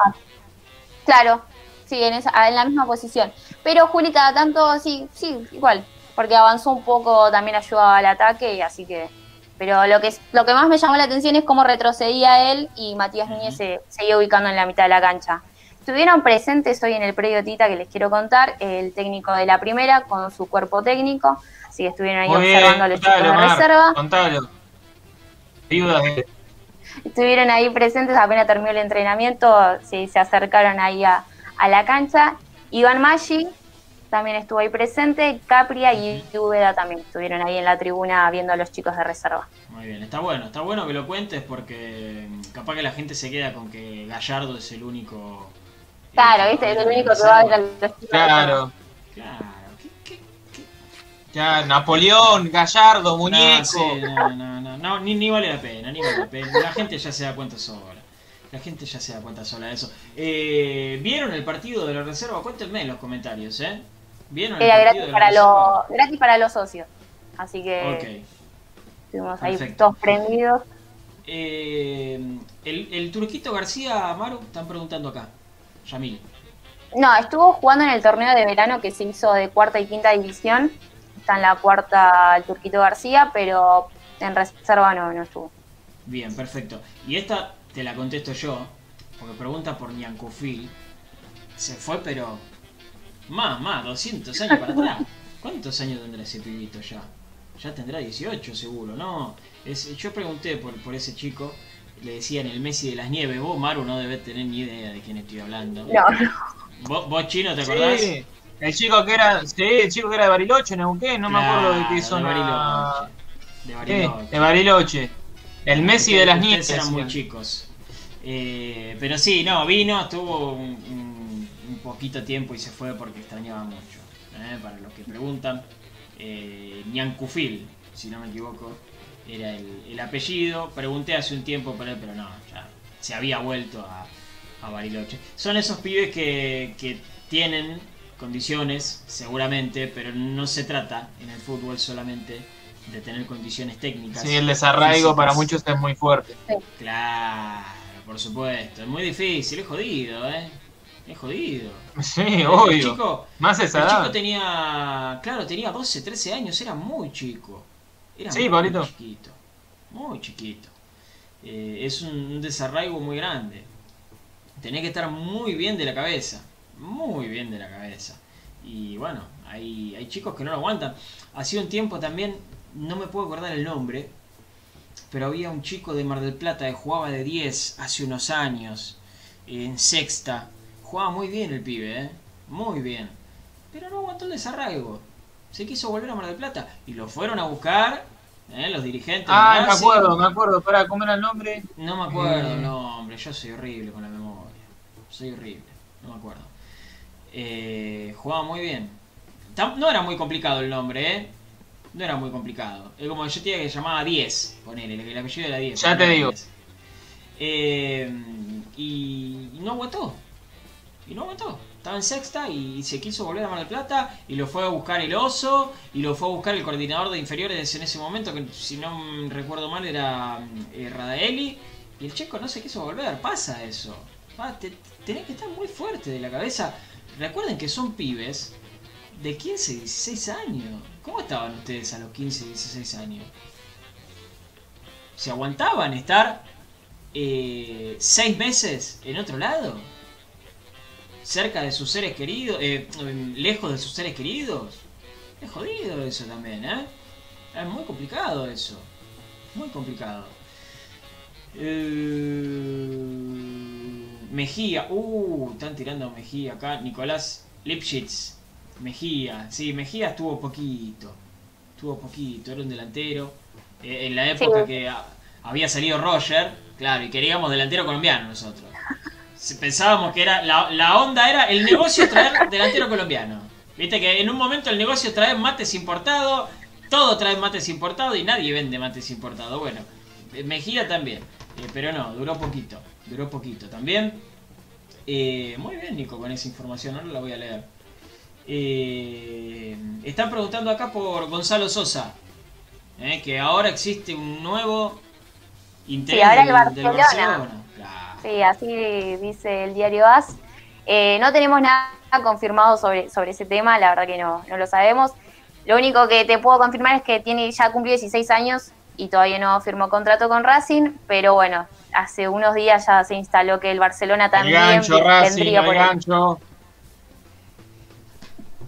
Claro, sí, en, esa, en la misma posición. Pero Juli cada tanto, sí, sí, igual, porque avanzó un poco, también ayudaba al ataque, y así que... Pero lo que, es- lo que más me llamó la atención es cómo retrocedía él y Matías Ujú. Núñez se seguía ubicando en la mitad de la cancha. Estuvieron presentes hoy en el predio Tita que les quiero contar, el técnico de la primera con su cuerpo técnico, así que estuvieron ahí Muy bien, observando a los chicos de Mar, reserva. contalo. Eh. estuvieron ahí presentes, apenas terminó el entrenamiento, sí, se acercaron ahí a, a la cancha. Iván Maggi también estuvo ahí presente, Capria y Úbeda también estuvieron ahí en la tribuna viendo a los chicos de reserva. Muy bien, está bueno, está bueno que lo cuentes porque mm, capaz que la gente se queda con que Gallardo es el único. Claro, viste, es el único que va a ver a. Claro. Claro, ¿qué, qué, qué? Ya, Napoleón, Gallardo, No, Muñeco. sí, no, no, no, no, ni, ni vale la pena, ni vale la pena. La gente ya se da cuenta sola. La gente ya se da cuenta sola de eso. Eh, ¿Vieron el partido de la reserva? Cuéntenme en los comentarios, ¿eh? ¿Vieron el Era partido gratis de la para, reserva? los, gratis para los socios. Así que Ok. estuvimos ahí perfecto. todos prendidos. Eh, el, el turquito García Amaru, están preguntando acá. Yamil. No, estuvo jugando en el torneo de verano que se hizo de cuarta y quinta división. Está en la cuarta el Turquito García, pero en reserva no, no estuvo. Bien, perfecto. Y esta te la contesto yo, porque pregunta por Niancufil. Se fue, pero. Más, más, 200 años para atrás. ¿Cuántos años tendrá ese pibito ya? Ya tendrá 18 seguro, ¿no? Es, yo pregunté por, por ese chico, le decían el Messi de las Nieves. Vos, Maru, no debes tener ni idea de quién estoy hablando. No, no. ¿Vos, vos, Chino, te acordás? Sí, el chico que era, sí, el chico que era de Bariloche, Neuquén, no me acuerdo de qué zona. Bariloche. De Sí, Bariloche. de Bariloche. El Messi de las nieves. eran muy chicos. Eh, pero sí, no, vino, estuvo un, un- un poquito tiempo y se fue porque extrañaba mucho. ¿eh? Para los que preguntan, eh, Ñancufil, si no me equivoco, era el, el apellido. Pregunté hace un tiempo por él, pero no, ya se había vuelto a, a Bariloche. Son esos pibes que, que tienen condiciones, seguramente, pero no se trata en el fútbol solamente de tener condiciones técnicas. Sí, el desarraigo para muchos es muy fuerte. Claro, por supuesto. Es muy difícil, es jodido, ¿eh? Es jodido. Sí, El obvio. chico, Más esa el chico edad. tenía, claro, tenía 12, 13 años, era muy chico. Era Sí, muy Pablito. chiquito. Muy chiquito. Eh, es un, un desarraigo muy grande. Tenés que estar muy bien de la cabeza. Muy bien de la cabeza. Y bueno, hay, hay chicos que no lo aguantan. Hacía un tiempo también, no me puedo acordar el nombre, pero había un chico de Mar del Plata que jugaba de 10 hace unos años, en sexta. Jugaba muy bien el pibe, ¿eh? Muy bien. Pero no aguantó el desarraigo. Se quiso volver a Mar del Plata. Y lo fueron a buscar, ¿eh? Los dirigentes. Ah, me acuerdo, me acuerdo. Para, ¿cómo era el nombre? No me acuerdo, Eh. no, hombre, yo soy horrible con la memoria. Soy horrible, no me acuerdo. Eh, jugaba muy bien. No era muy complicado el nombre, ¿eh? No era muy complicado. Es como yo tenía que llamaba 10, ponele, el apellido era 10. Ya te digo. 10. Eh, y, y no aguantó. Y no aguantó. Estaba en sexta y se quiso volver a Mar del Plata y lo fue a buscar el oso y lo fue a buscar el coordinador de inferiores en ese momento, que si no recuerdo mal era eh, Radaeli. Y el checo no se quiso volver. Pasa eso. Te- tenés que estar muy fuerte de la cabeza. Recuerden que son pibes de 15, 16 años. ¿Cómo estaban ustedes a los 15, 16 años? ¿Se aguantaban estar eh, seis meses en otro lado? Cerca de sus seres queridos, eh, lejos de sus seres queridos. Es jodido eso también, ¿eh? Es muy complicado eso. Muy complicado. Eh, Mejía, uh, están tirando a Mejía acá. Nicolás Lipschitz. Mejía, sí, Mejía estuvo poquito. Estuvo poquito, era un delantero. Eh, en la época Sí. que había salido Roger, claro, y queríamos delantero colombiano nosotros. Pensábamos que era la, la onda era el negocio traer delantero colombiano. Viste que en un momento el negocio traer mates importados, todo trae mates importados y nadie vende mates importados. Bueno, Mejía también, eh, pero no, duró poquito, duró poquito también. Eh, muy bien, Nico, con esa información, ahora la voy a leer. Eh, están preguntando acá por Gonzalo Sosa, que ahora existe un nuevo interés Sí, ahora el del- del Barcelona. Sí, así dice el diario AS. Eh, no tenemos nada confirmado sobre, sobre ese tema, la verdad que no, no lo sabemos. Lo único que te puedo confirmar es que tiene ya cumplió 16 años y todavía no firmó contrato con Racing, pero bueno, hace unos días ya se instaló que el Barcelona El también gancho, Racing, vendría el por gancho.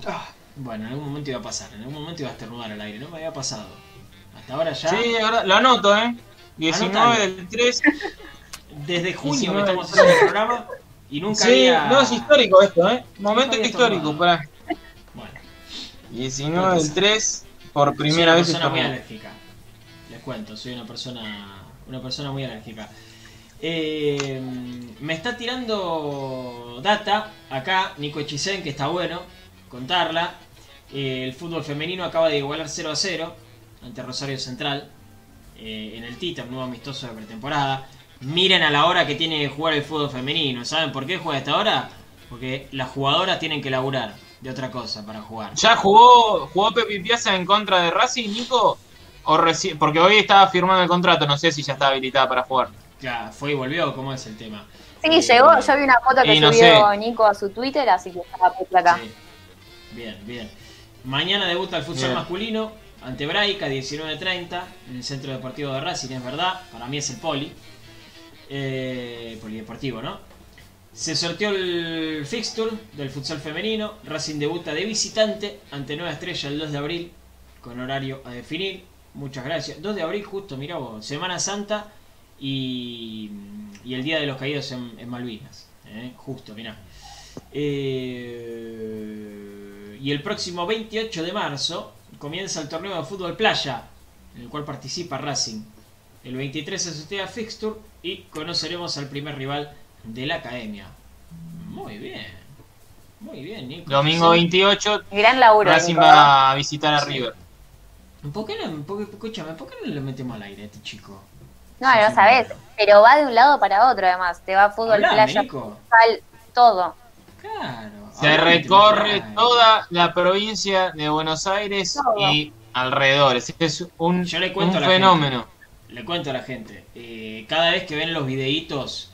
Ah, bueno, en algún momento iba a pasar, en algún momento iba a estornudar al aire, no me había pasado. Hasta ahora ya. Sí, ahora lo anoto, ¿eh? 19 Anotalo. del 3. Desde junio que 19 estamos haciendo el programa y nunca Sí, había... no es histórico esto, ¿eh? Momento había histórico, para Bueno, 19 del 3, por primera soy una vez persona muy alérgica. Les cuento, soy una persona, una persona muy alérgica. Eh, me está tirando data acá, Nico Echizen, que está bueno contarla. Eh, el fútbol femenino acaba de igualar 0 a 0 ante Rosario Central eh, en el Tita, un nuevo amistoso de pretemporada. Miren a la hora que tiene que jugar el fútbol femenino. ¿Saben por qué juega a esta hora? Porque las jugadoras tienen que laburar de otra cosa para jugar. ¿Ya jugó, jugó Pepi Piazza en contra de Racing, Nico? O reci- Porque hoy estaba firmando el contrato, no sé si ya está habilitada para jugar. Claro, fue y volvió, ¿cómo es el tema? Sí, Eh, llegó, yo vi una foto que y no subió sé. Nico a su Twitter, así que estaba puesta acá. Sí. Bien, bien. Mañana debuta el futsal Bien. masculino ante Braica, 19.30, en el Centro Deportivo de Racing, es verdad. Para mí es el poli. Eh, polideportivo, ¿no? Se sorteó el fixture del futsal femenino. Racing debuta de visitante ante Nueva Estrella el 2 de abril, con horario a definir. Muchas gracias. 2 de abril, justo, mira vos, Semana Santa y, y el Día de los Caídos en, en Malvinas. ¿eh? Justo, mirá. Eh, y el próximo 28 de marzo comienza el torneo de fútbol playa, en el cual participa Racing. El 23 se sortea Fixture y conoceremos al primer rival de la academia. Muy bien. Muy bien, Nico. Domingo Sí. 28, Gran laburo. Racing Nico, ¿eh? va a visitar a Sí. River. ¿Por qué no, por qué- escúchame, ¿por qué no le metemos al aire a este chico? No, Sí, no sabes, pero va de un lado para otro además. Te va fútbol, Hablame, playa, Nico. futsal, todo. Claro. Se recorre trae. toda la provincia de Buenos Aires Todo. y alrededores. Es un, Yo le cuento un fenómeno. Le cuento a la gente. eh, cada vez que ven los videitos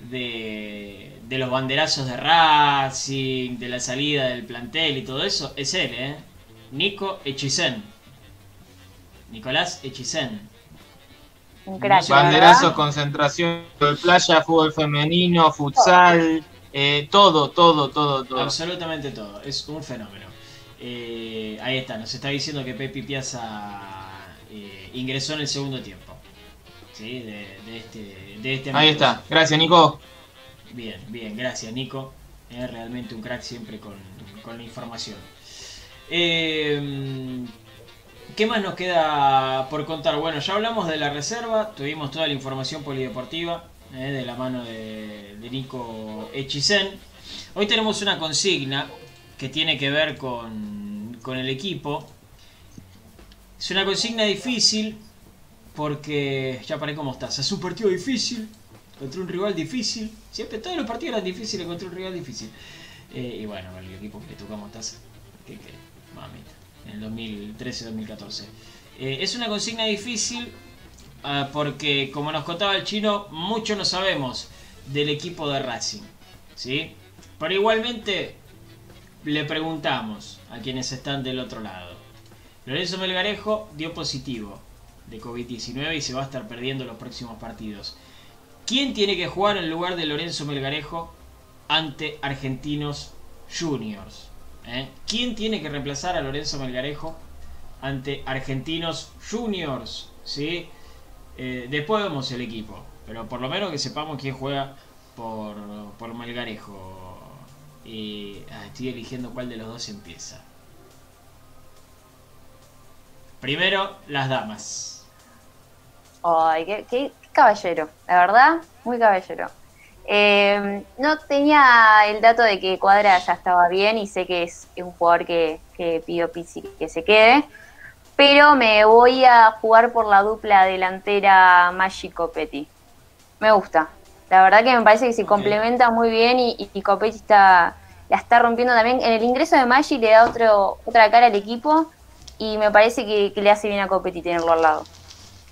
de, de los banderazos de Racing, de la salida del plantel y todo eso, es él, ¿eh? Nico Echizen. Nicolás Echizen. Un crack. Banderazos, ¿verdad? concentración, playa, fútbol femenino, futsal, eh, todo, todo, todo, todo. Absolutamente todo. Es un fenómeno. Eh, ahí está, nos está diciendo que Pepi Piazza eh, ingresó en el segundo tiempo. ¿Sí? De, de este, de este Ahí está. Gracias, Nico. Bien, bien, gracias Nico. Es realmente un crack siempre con, con la información. Eh, ¿Qué más nos queda por contar? Bueno, ya hablamos de la reserva, tuvimos toda la información polideportiva eh, de la mano de, de Nico Echizen. Hoy tenemos una consigna que tiene que ver con, con el equipo. Es una consigna difícil porque ya paré cómo estás. Es un partido difícil contra un rival difícil. Siempre todos los partidos eran difíciles contra un rival difícil. Eh, y bueno, el equipo que le tocamos taza. ¿Qué querés? Mamita. En el 2013-2014. Eh, es una consigna difícil ah, porque, como nos contaba el chino, mucho no sabemos del equipo de Racing. ¿Sí? Pero igualmente le preguntamos a quienes están del otro lado. Lorenzo Melgarejo dio positivo de COVID-19 y se va a estar perdiendo los próximos partidos. ¿Quién tiene que jugar en lugar de Lorenzo Melgarejo ante Argentinos Juniors? ¿Eh? ¿Quién tiene que reemplazar a Lorenzo Melgarejo ante Argentinos Juniors? ¿Sí? Eh, después vemos el equipo, pero por lo menos que sepamos quién juega por, por Melgarejo. Y ah, estoy eligiendo cuál de los dos empieza. Primero, las damas. Ay, qué, qué- qué caballero, la verdad, muy caballero. Eh, no tenía el dato de que Cuadra ya estaba bien y sé que es un jugador que, que pidió Pizzi que se quede, pero me voy a jugar por la dupla delantera Maggi Copetti. Me gusta. La verdad que me parece que se complementa muy bien y, y- Copetti está, la está rompiendo también. En el ingreso de Maggi le da otro, otra cara al equipo y me parece que, que le hace bien a Copetti tenerlo al lado.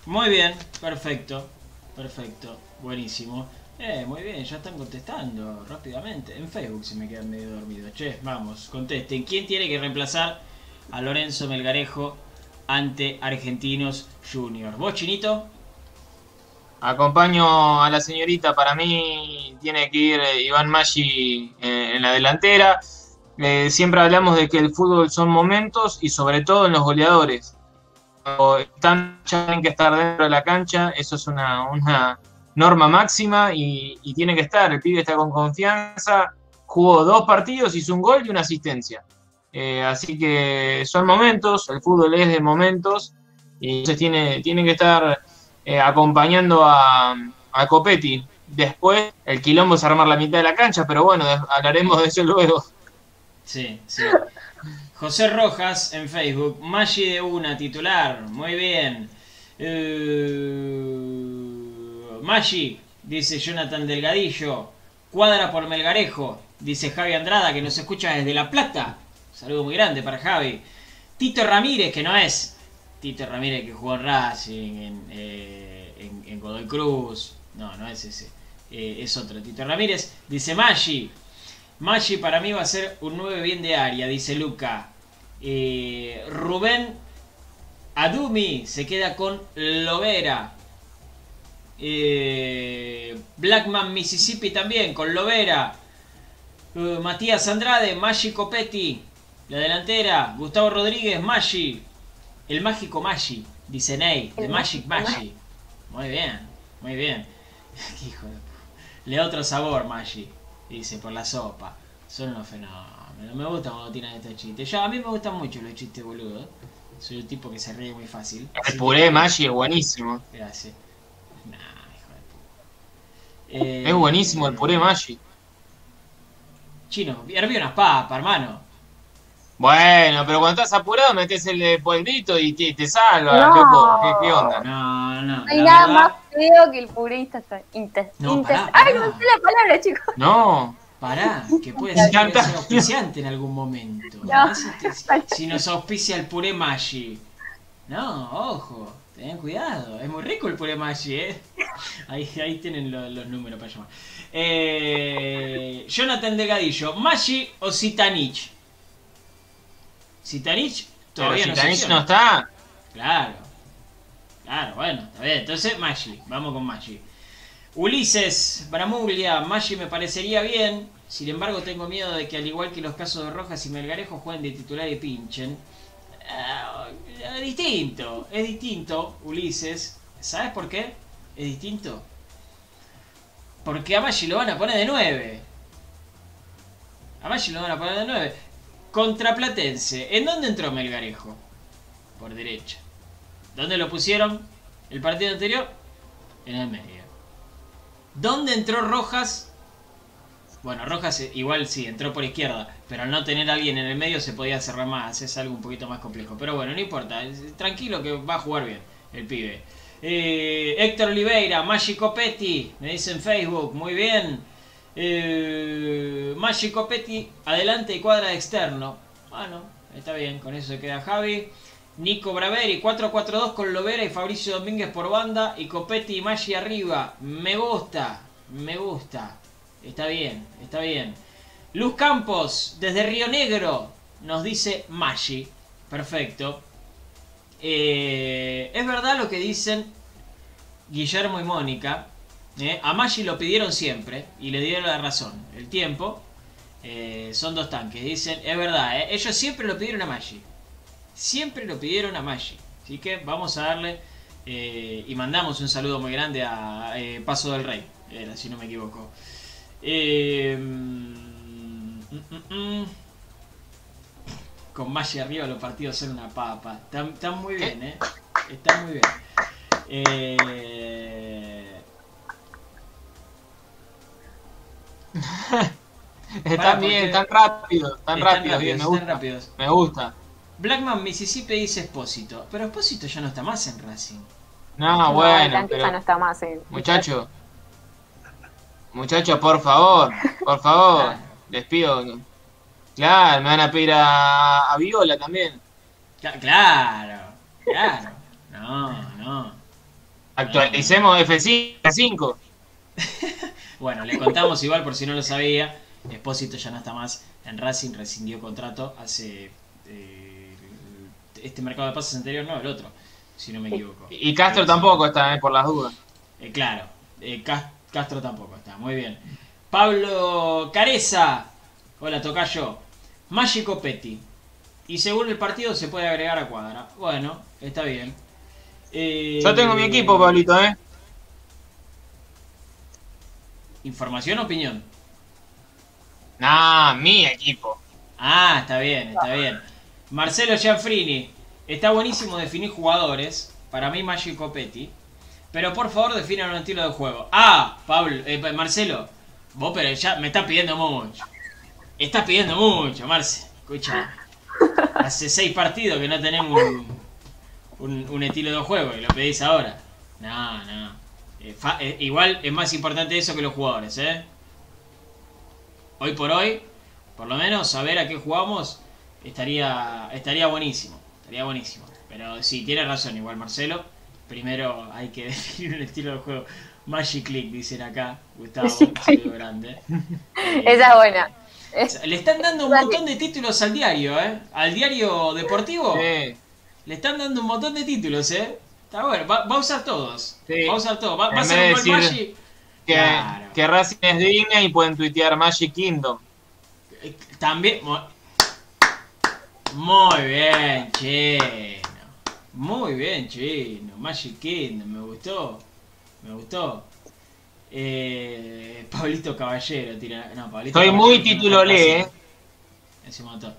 Muy bien, perfecto, perfecto, buenísimo. Eh, muy bien, ya están contestando rápidamente. En Facebook se me quedan medio dormidos. Che, vamos, contesten. ¿Quién tiene que reemplazar a Lorenzo Melgarejo ante Argentinos Juniors? ¿Vos, Chinito? Acompaño a la señorita, para mí tiene que ir eh, Iván Maggi eh, en la delantera. Eh, siempre hablamos de que el fútbol son momentos y sobre todo en los goleadores. Están tienen que estar dentro de la cancha, eso es una, una norma máxima y, tiene que estar. El pibe está con confianza, jugó dos partidos, hizo un gol y una asistencia. Eh, así que son momentos, el fútbol es de momentos y entonces tiene, tiene que estar eh, acompañando a, a Copetti. Después el quilombo es armar la mitad de la cancha, pero bueno, hablaremos de eso luego. Sí, sí. José Rojas en Facebook. Maggi de una, titular. Muy bien. Eh, Maggi, dice Jonathan Delgadillo. Cuadra por Melgarejo, dice Javi Andrada, que nos escucha desde La Plata. Saludo muy grande para Javi. Tito Ramírez, que no es Tito Ramírez que jugó en Racing, en, eh, Godoy Cruz. No, no es ese. Eh, es otro. Tito Ramírez. Dice Maggi. Maggi para mí va a ser un 9 bien de área, dice Luca. Eh, Rubén Adumi se queda con Lovera. Eh, Blackman Mississippi también con Lovera. Eh, Matías Andrade, Maggi Copetti. La delantera, Gustavo Rodríguez, Maggi. El mágico Maggi, dice Ney. The El Magic Maggi. Muy bien, muy bien. Hijo de Le da otro sabor Maggi, dice, por la sopa. Son unos fenómenos. Me gusta cuando tiran estos chistes. Yo, a mí me gustan mucho los chistes boludos. Soy un tipo que se ríe muy fácil. Así El que- puré de Maggi es buenísimo. Gracias. Nah, hijo de puta. Eh, Es buenísimo el puré de Maggi. Chino, herví unas papas, hermano. Bueno, pero cuando estás apurado metes el eh, polvito y te, te salva, No. loco. ¿Qué, qué onda? No, no. No hay nada verdad- más feo que el purista. Inter, No, inter- pará, Ay, no sé la palabra, chicos. No, Pará, que puede ser, auspiciante en algún momento. No. Si, nos auspicia el puré Maggi. No, ojo, ten cuidado. Es muy rico el puré Maggi, ¿eh? Ahí, ahí tienen lo- los números para llamar. Eh, Jonathan Delgadillo, ¿Maggi o Zitanich? Zitanich pero todavía si no no está, Claro. Claro, bueno, está bien. Entonces, Maggi. Vamos con Maggi. Ulises Bramuglia, Maggi me parecería bien. Sin embargo, tengo miedo de que, al igual que los casos de Rojas y Melgarejo, jueguen de titular y pinchen. Ah, es distinto, es distinto, Ulises. ¿Sabes por qué? Es distinto. Porque a Maggi lo van a poner de 9. A Maggi lo van a poner de 9. Contra Platense. ¿En dónde entró Melgarejo? Por derecha. ¿Dónde lo pusieron el partido anterior? En el medio. ¿Dónde entró Rojas? Bueno, Rojas eh, igual sí, entró por izquierda, pero al no tener a alguien en el medio se podía cerrar más, es algo un poquito más complejo. Pero bueno, no importa, tranquilo que va a jugar bien el pibe. Eh, Héctor Oliveira, Maggi Copetti, me dice en Facebook, muy bien. Eh, Maggi Copetti, adelante y cuadra de externo. Bueno, está bien, con eso se queda Javi. Nico Braveri, 4-4-2 con Lovera y Fabricio Domínguez por banda y Copetti y Maggi arriba. Me gusta, me gusta. Está bien, está bien. Luz Campos, desde Río Negro, nos dice Maggi. Perfecto. Eh, es verdad lo que dicen Guillermo y Mónica. eh, a Maggi lo pidieron siempre y le dieron la razón. El tiempo eh, son dos tanques. Dicen, es verdad, ellos siempre lo pidieron a Maggi. Siempre lo pidieron a Maggi. Así que vamos a darle eh, y mandamos un saludo muy grande a eh, Paso del Rey. Era, si no me equivoco. Eh, mm, mm, mm. Con Maggi arriba los partidos son una papa. Están, están muy bien, ¿eh? Están muy bien. Eh, están bien, están rápidos, están están rápidos, bien, me están gusta. rápidos. Me gusta. Blackman Mississippi dice Espósito. Pero Espósito ya no está más en Racing. No, No, el bueno, ya no pero está más en. muchacho, muchacho, por favor, por favor, Claro. les pido. Claro, me van a pedir a, a Viola también. Cla- Claro, claro. No, no. Actualicemos F5, F5. Bueno, le contamos igual por si no lo sabía. Espósito ya no está más en Racing, rescindió contrato hace eh, este mercado de pases anterior, no, el otro, si no me equivoco. Y Castro tampoco está, eh, por las dudas. Eh, claro, eh, Cas- Castro tampoco está, muy bien. Pablo Careza, hola Tocayo. Maggi Copetti y según el partido se puede agregar a cuadra. Bueno, está bien. Eh, Yo tengo mi equipo, Pablito, ¿eh? ¿Información o opinión? Nah, mi equipo. Ah, está bien, está bien. Marcelo Gianfrini, está buenísimo definir jugadores. Para mí, Maggi Copetti. Pero por favor, defina un estilo de juego. Ah, Pablo, eh, Marcelo, vos pero ya me estás pidiendo mucho. Estás pidiendo mucho, Marce. Escucha, hace seis partidos que no tenemos un, un- un estilo de juego y lo pedís ahora. No, no. Eh, fa- eh, igual es más importante eso que los jugadores, ¿eh? Hoy por hoy, por lo menos saber a qué jugamos estaría estaría buenísimo. Estaría buenísimo. Pero sí, tiene razón igual Marcelo. Primero hay que definir un estilo de juego. Magic Click, dicen acá. Gustavo, grande. Eh, Esa es buena. Es- Le están dando un montón de títulos al diario, ¿eh? Al diario deportivo. Sí. Le están dando un montón de títulos, ¿eh? Está bueno, va, va a usar todos. Sí. Va a usar todos. Va, a ser un Maggi. Que, Claro. que Racing es digna y pueden tuitear Magic Kingdom. Eh, También. Mu- Muy bien, chino. Muy bien, chino. Magic Kingdom, me gustó. Me gustó. Eh, Pablito Caballero tira. No, Pablito Soy muy Caballero, lee, casi. Ese montón.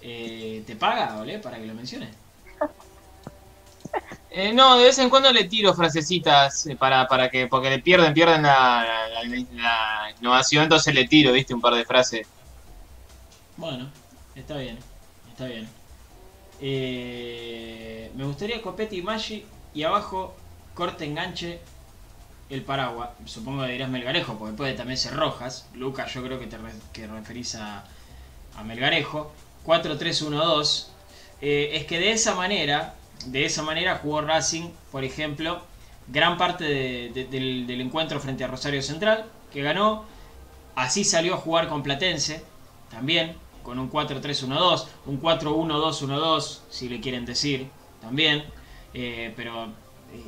Eh, ¿Te paga, Olé, para que lo menciones? Eh, no, de vez en cuando le tiro frasecitas eh, para, para que, porque le pierden, pierden la, la- la- la innovación, entonces le tiro, viste, un par de frases. Bueno, está bien, está bien. Eh, me gustaría Copetti y Maggi y abajo corte enganche el paraguas. Supongo que dirás Melgarejo, porque puede también ser Rojas. Lucas, yo creo que te que referís a, a Melgarejo. 4-3-1-2. Eh, es que de esa manera, de esa manera jugó Racing, por ejemplo, gran parte de- de- del, del encuentro frente a Rosario Central, que ganó. Así salió a jugar con Platense, también, con un 4-3-1-2, un 4-1-2-1-2, si le quieren decir, también. Eh, pero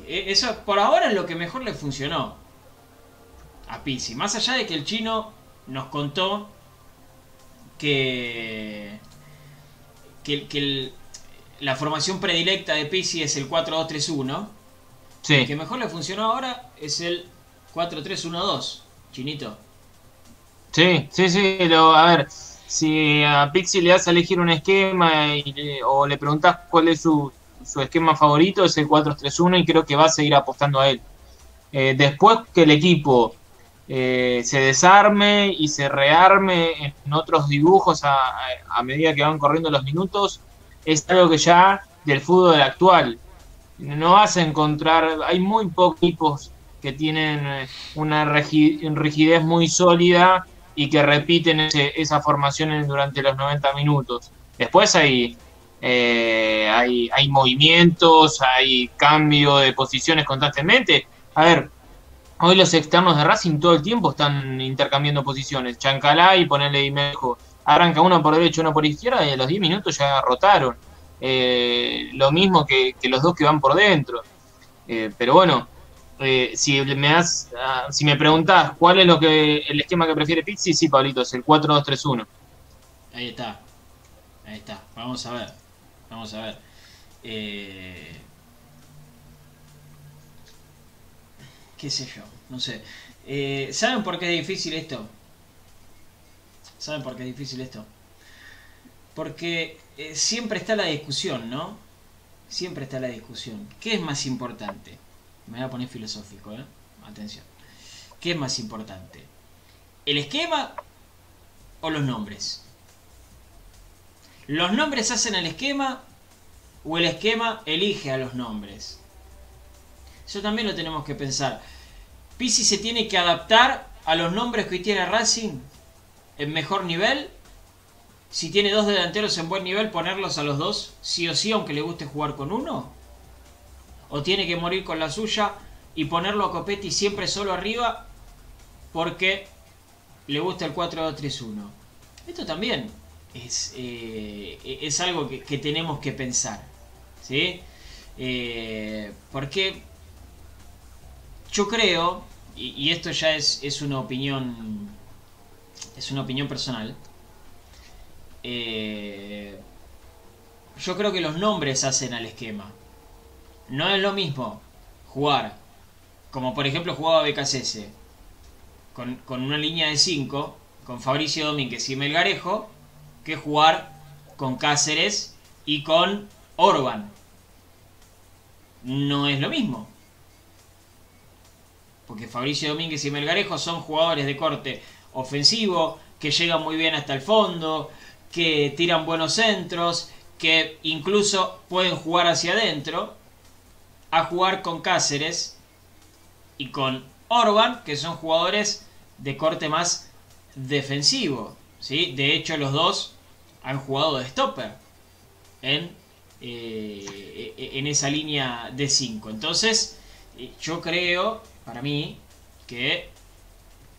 eh, eso por ahora es lo que mejor le funcionó a Pizzi. Más allá de que el chino nos contó que, que, que el- la formación predilecta de Pizzi es el 4-2-3-1. El que Sí, mejor le funcionó ahora es el 4-3-1-2, chinito. sí, sí, sí, lo, a ver, si a Pixie le das a elegir un esquema y o le preguntas cuál es su, su esquema favorito, es el 4-3-1 y creo que va a seguir apostando a él. Eh, después que el equipo eh, se desarme y se rearme en otros dibujos a, a- a medida que van corriendo los minutos, es algo que ya del fútbol actual no vas a encontrar, hay muy pocos equipos que tienen una rigidez muy sólida y que repiten ese- esa formación durante los 90 minutos. Después hay, eh, hay, hay movimientos, hay cambio de posiciones constantemente. A ver, hoy los externos de Racing todo el tiempo están intercambiando posiciones. Chancalá y ponerle. Arranca uno por derecho, uno por izquierda y a los 10 minutos ya rotaron. Eh, lo mismo que, que los dos que van por dentro. Eh, pero bueno, eh, si me das, ah, si me preguntás cuál es lo que el esquema que prefiere Pizzi, sí, Pablito, es el 4-2-3-1. Ahí está. Ahí está. Vamos a ver. Vamos a ver. Eh, ¿Qué sé yo? No sé. Eh, ¿Saben por qué es difícil esto? ¿Saben por qué es difícil esto? Porque siempre está la discusión, ¿no? Siempre está la discusión. ¿Qué es más importante? Me voy a poner filosófico, ¿eh? Atención. ¿Qué es más importante? ¿El esquema o los nombres? ¿Los nombres hacen el esquema o el esquema elige a los nombres? Eso también lo tenemos que pensar. Pizzi se tiene que adaptar a los nombres que hoy tiene Racing en mejor nivel. Si tiene dos delanteros en buen nivel, ponerlos a los dos, sí o sí, aunque le guste jugar con uno. O tiene que morir con la suya y ponerlo a Copetti siempre solo arriba porque le gusta el 4-2-3-1. Esto también es, eh, es algo que, tenemos que pensar. ¿sí? Eh, porque yo creo, y, y esto ya es, es una opinión. Es una opinión personal. eh, yo creo que los nombres hacen al esquema. No es lo mismo jugar, como por ejemplo jugaba BKCS, con, con una línea de 5, con Fabricio Domínguez y Melgarejo, que jugar con Cáceres y con Orban. No es lo mismo. Porque Fabricio Domínguez y Melgarejo son jugadores de corte ofensivo, que llegan muy bien hasta el fondo, que tiran buenos centros, que incluso pueden jugar hacia adentro, a jugar con Cáceres y con Orban, que son jugadores de corte más defensivo. ¿sí? De hecho, los dos han jugado de stopper en, eh, en esa línea de 5. Entonces, eh, yo creo, para mí, que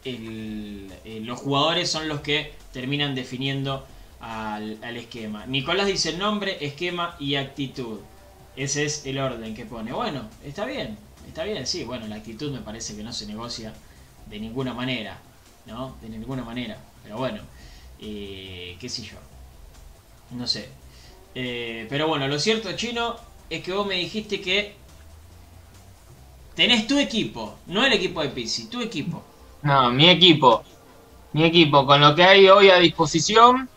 eh, los jugadores son los que terminan definiendo al, al esquema. Nicolás dice nombre, esquema y actitud. Ese es el orden que pone. Bueno, está bien, está bien, sí. Bueno, la actitud me parece que no se negocia de ninguna manera, ¿no? De ninguna manera. Pero bueno, eh, qué sé yo. No sé. Eh, pero bueno, lo cierto, Chino, es que vos me dijiste que tenés tu equipo, no el equipo de Pizzi, tu equipo. No, mi equipo. Mi equipo, con lo que hay hoy a disposición.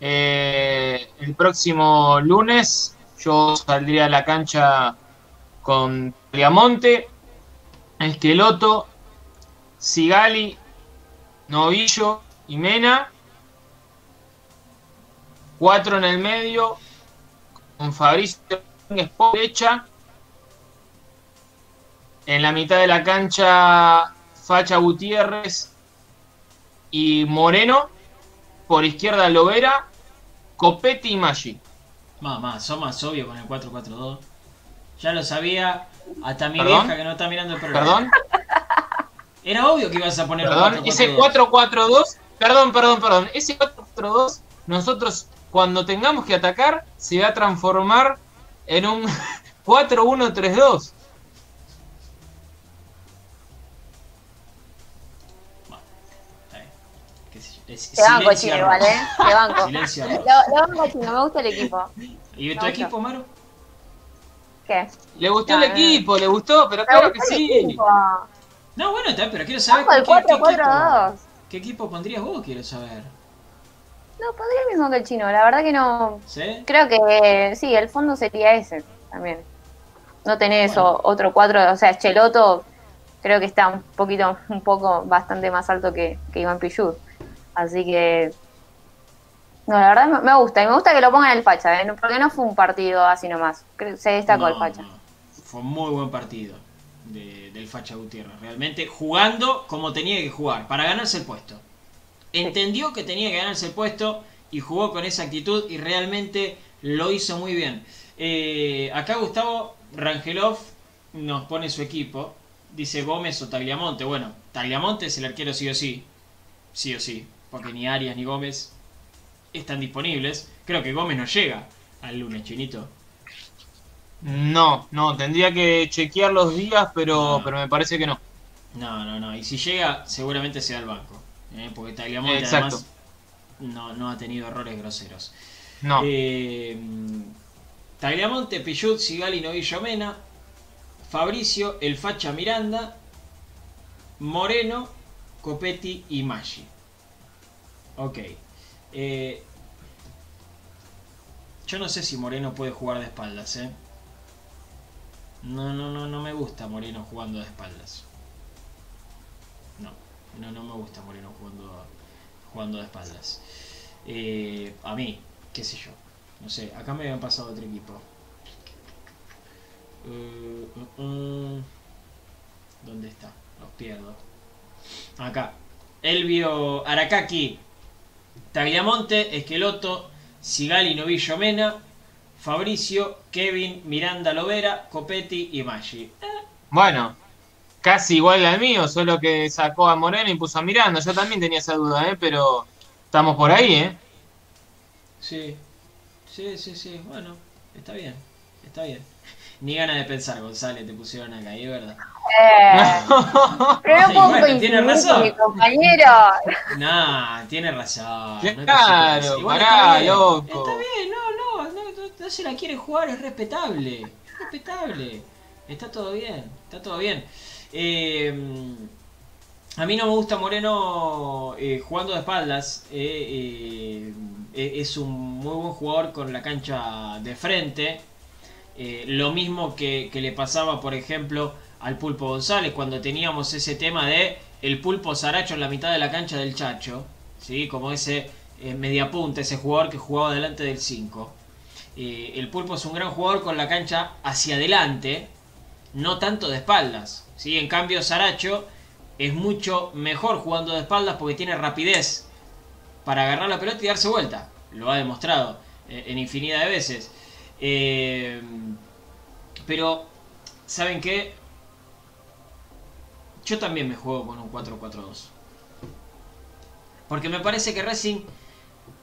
eh, el próximo lunes yo saldría a la cancha con Diamonte, Esqueloto, Sigali, Novillo y Mena. Cuatro en el medio, con Fabricio por derecha. En la mitad de la cancha, Facha Gutiérrez y Moreno. Por izquierda, Lovera, Copetti y Maggi. Mamá, sos más obvio con el 4-4-2. Ya lo sabía hasta mi ¿Perdón? vieja que no está mirando el programa. Perdón, Era obvio que ibas a poner un perdón. 4-4-2. Ese 4-4-2, perdón, perdón, perdón. Ese 4-4-2, nosotros cuando tengamos que atacar, se va a transformar en un 4-1-3-2. Es- Te banco, chino, igual, ¿eh? Te banco. Silencio Lo, lo banco, chino, me gusta el equipo. ¿Y tu equipo, Maru? ¿Qué? Le gustó No, el no, equipo, le gustó, pero Me claro que sí. equipo. No, bueno, pero quiero saber qué, qué equipo, 4-4-2. qué equipo pondrías vos, quiero saber. No, podría el mismo que el chino, la verdad que no. ¿Sí? Creo que sí, el fondo sería ese también. No tenés Bueno. otro cuatro, o sea, Cheloto creo que está un poquito, un poco bastante más alto que, que Iván Pichud. Así que. No, la verdad me, gusta, y me gusta que lo pongan el facha, ¿eh? porque no fue un partido así nomás. Se destacó el facha. no. Fue un muy buen partido de- del Facha Gutiérrez. Realmente jugando como tenía que jugar, para ganarse el puesto. Entendió que tenía que ganarse el puesto y jugó con esa actitud y realmente lo hizo muy bien. Eh, acá Gustavo Rangelov nos pone su equipo. Dice Gómez o Tagliamonte. Bueno, Tagliamonte es el arquero sí o sí. Sí o sí. Porque ni Arias ni Gómez están disponibles. Creo que Gómez no llega al lunes, chinito. No, no, tendría que chequear los días, pero, No. pero me parece que no. No, no, no. Y si llega, seguramente sea al banco. ¿eh? Porque Tagliamonte además no, no ha tenido errores groseros. No. Eh, Tagliamonte, Pichut, Sigali, Novillo Mena, Fabricio, El Facha Miranda, Moreno, Copetti y Maggi. Ok. Eh, yo no sé si Moreno puede jugar de espaldas, ¿eh? No, no, no, no me gusta Moreno jugando de espaldas. No, no, no me gusta Moreno jugando, jugando de espaldas. Eh, a mí, qué sé yo. No sé, acá me habían pasado otro equipo. Eh, uh, uh, ¿Dónde está? Los pierdo. Acá. Elvio Aracaki, Tagliamonte, Esqueloto, Sigali, Novillo Mena, Fabricio, Kevin, Miranda Lovera, Copetti y Maggi. Bueno, casi igual al mío, solo que sacó a Moreno y puso a Miranda. Yo también tenía esa duda, ¿eh? pero estamos por ahí, ¿eh? Sí, sí, sí, sí. Bueno, está bien, está bien. Ni ganas de pensar, González, te pusieron acá, y es verdad. Eh, pero no Y puedo bueno, coincidir tiene razón. mi compañero. Nah, tiene razón. no Claro, pará, está bien, loco. Está bien, no, no, no, no, no se la quiere jugar es respetable. Es respetable. Está todo bien, está todo bien. Eh, a mí no me gusta Moreno eh, jugando de espaldas. eh, eh, es un muy buen jugador con la cancha de frente. Eh, lo mismo que, que le pasaba, por ejemplo, al Pulpo González cuando teníamos ese tema de el Pulpo Saracho en la mitad de la cancha del Chacho. ¿sí? Como ese eh, mediapunta, ese jugador que jugaba delante del 5. Eh, el Pulpo es un gran jugador con la cancha hacia adelante, no tanto de espaldas. ¿sí? En cambio, Saracho es mucho mejor jugando de espaldas porque tiene rapidez para agarrar la pelota y darse vuelta. Lo ha demostrado eh, en infinidad de veces. Eh, pero, ¿saben qué? Yo también me juego con un 4-4-2. Porque me parece que Racing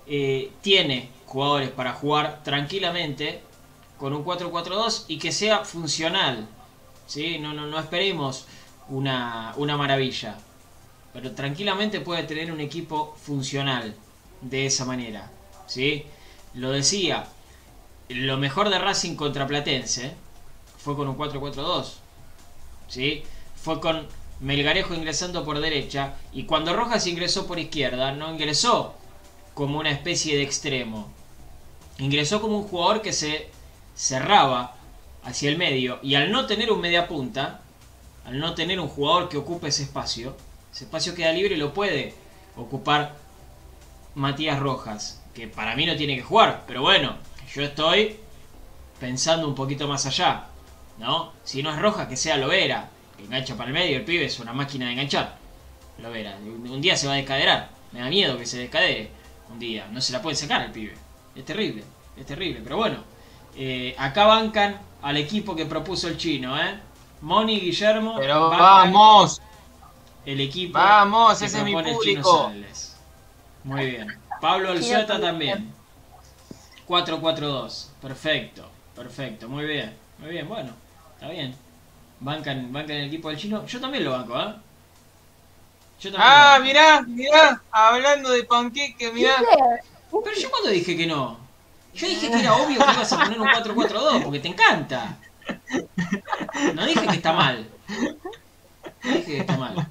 eh, tiene jugadores para jugar tranquilamente con un 4-4-2 y que sea funcional. ¿sí? No, no, no esperemos una, una maravilla. Pero tranquilamente puede tener un equipo funcional de esa manera. ¿sí? Lo decía, lo mejor de Racing contra Platense fue con un 4-4-2. ¿sí? Fue con Melgarejo ingresando por derecha y cuando Rojas ingresó por izquierda no ingresó como una especie de extremo. Ingresó como un jugador que se cerraba hacia el medio y al no tener un media punta, al no tener un jugador que ocupe ese espacio, ese espacio queda libre y lo puede ocupar Matías Rojas, que para mí no tiene que jugar, pero bueno, yo estoy pensando un poquito más allá, ¿no? Si no es Rojas, que sea Lovera, que engancha para el medio, el pibe es una máquina de enganchar. Lovera, un día se va a descaderar, me da miedo que se descadere un día, no se la puede sacar el pibe, es terrible, es terrible, pero bueno, eh, acá bancan al equipo que propuso el chino, ¿eh? Moni Guillermo. Pero vamos, El equipo. Vamos, que ese es mi propone el Chino público. Muy bien. Pablo Alzueta también. 4-4-2. Perfecto. Perfecto. Muy bien. Muy bien. Bueno. Está bien. Bancan, bancan el equipo del chino. Yo también lo banco, ¿eh? Yo también Ah, lo banco. mirá, mirá, hablando de panqueque, mirá. Pero yo cuando dije que no. Yo dije que era obvio que ibas a poner un 4-4-2 porque te encanta. No dije que está mal. No dije que está mal.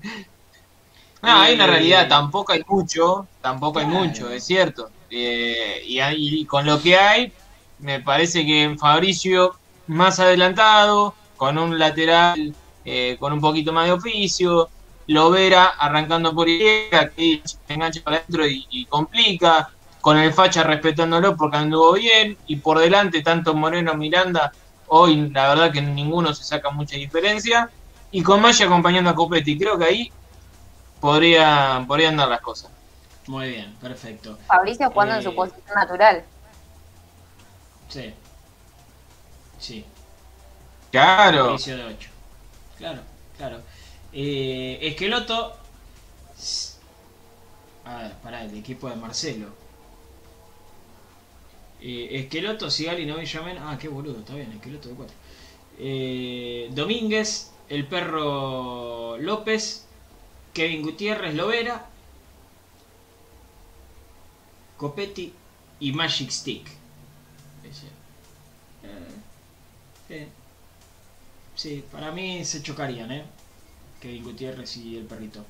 No, hay una Eh, realidad, tampoco hay mucho, tampoco hay mucho, es cierto. Eh, y, hay- y con lo que hay, me parece que Fabricio más adelantado, con un lateral eh, con un poquito más de oficio, Lovera arrancando por izquierda, que se engancha para adentro y, y complica, con el Facha respetándolo porque anduvo bien, y por delante tanto Moreno Miranda, hoy la verdad que ninguno se saca mucha diferencia, y con Maya acompañando a Copetti, creo que ahí podría, podrían dar las cosas. Muy bien, perfecto. Fabricio jugando Eh, en su posición natural. Sí. Sí. Claro. Inicio de 8. Claro, claro. Eh, Esqueloto. A ver, el equipo de Marcelo. Eh, Esqueloto, Sigali, no llamen. Ah, qué boludo, está bien, Esqueloto de 4. Eh, Domínguez, el perro López, Kevin Gutiérrez, Lovera, Copetti y Magic Stick. Eh. Sí, para mí se chocarían, ¿eh? Kevin Gutiérrez y el perrito.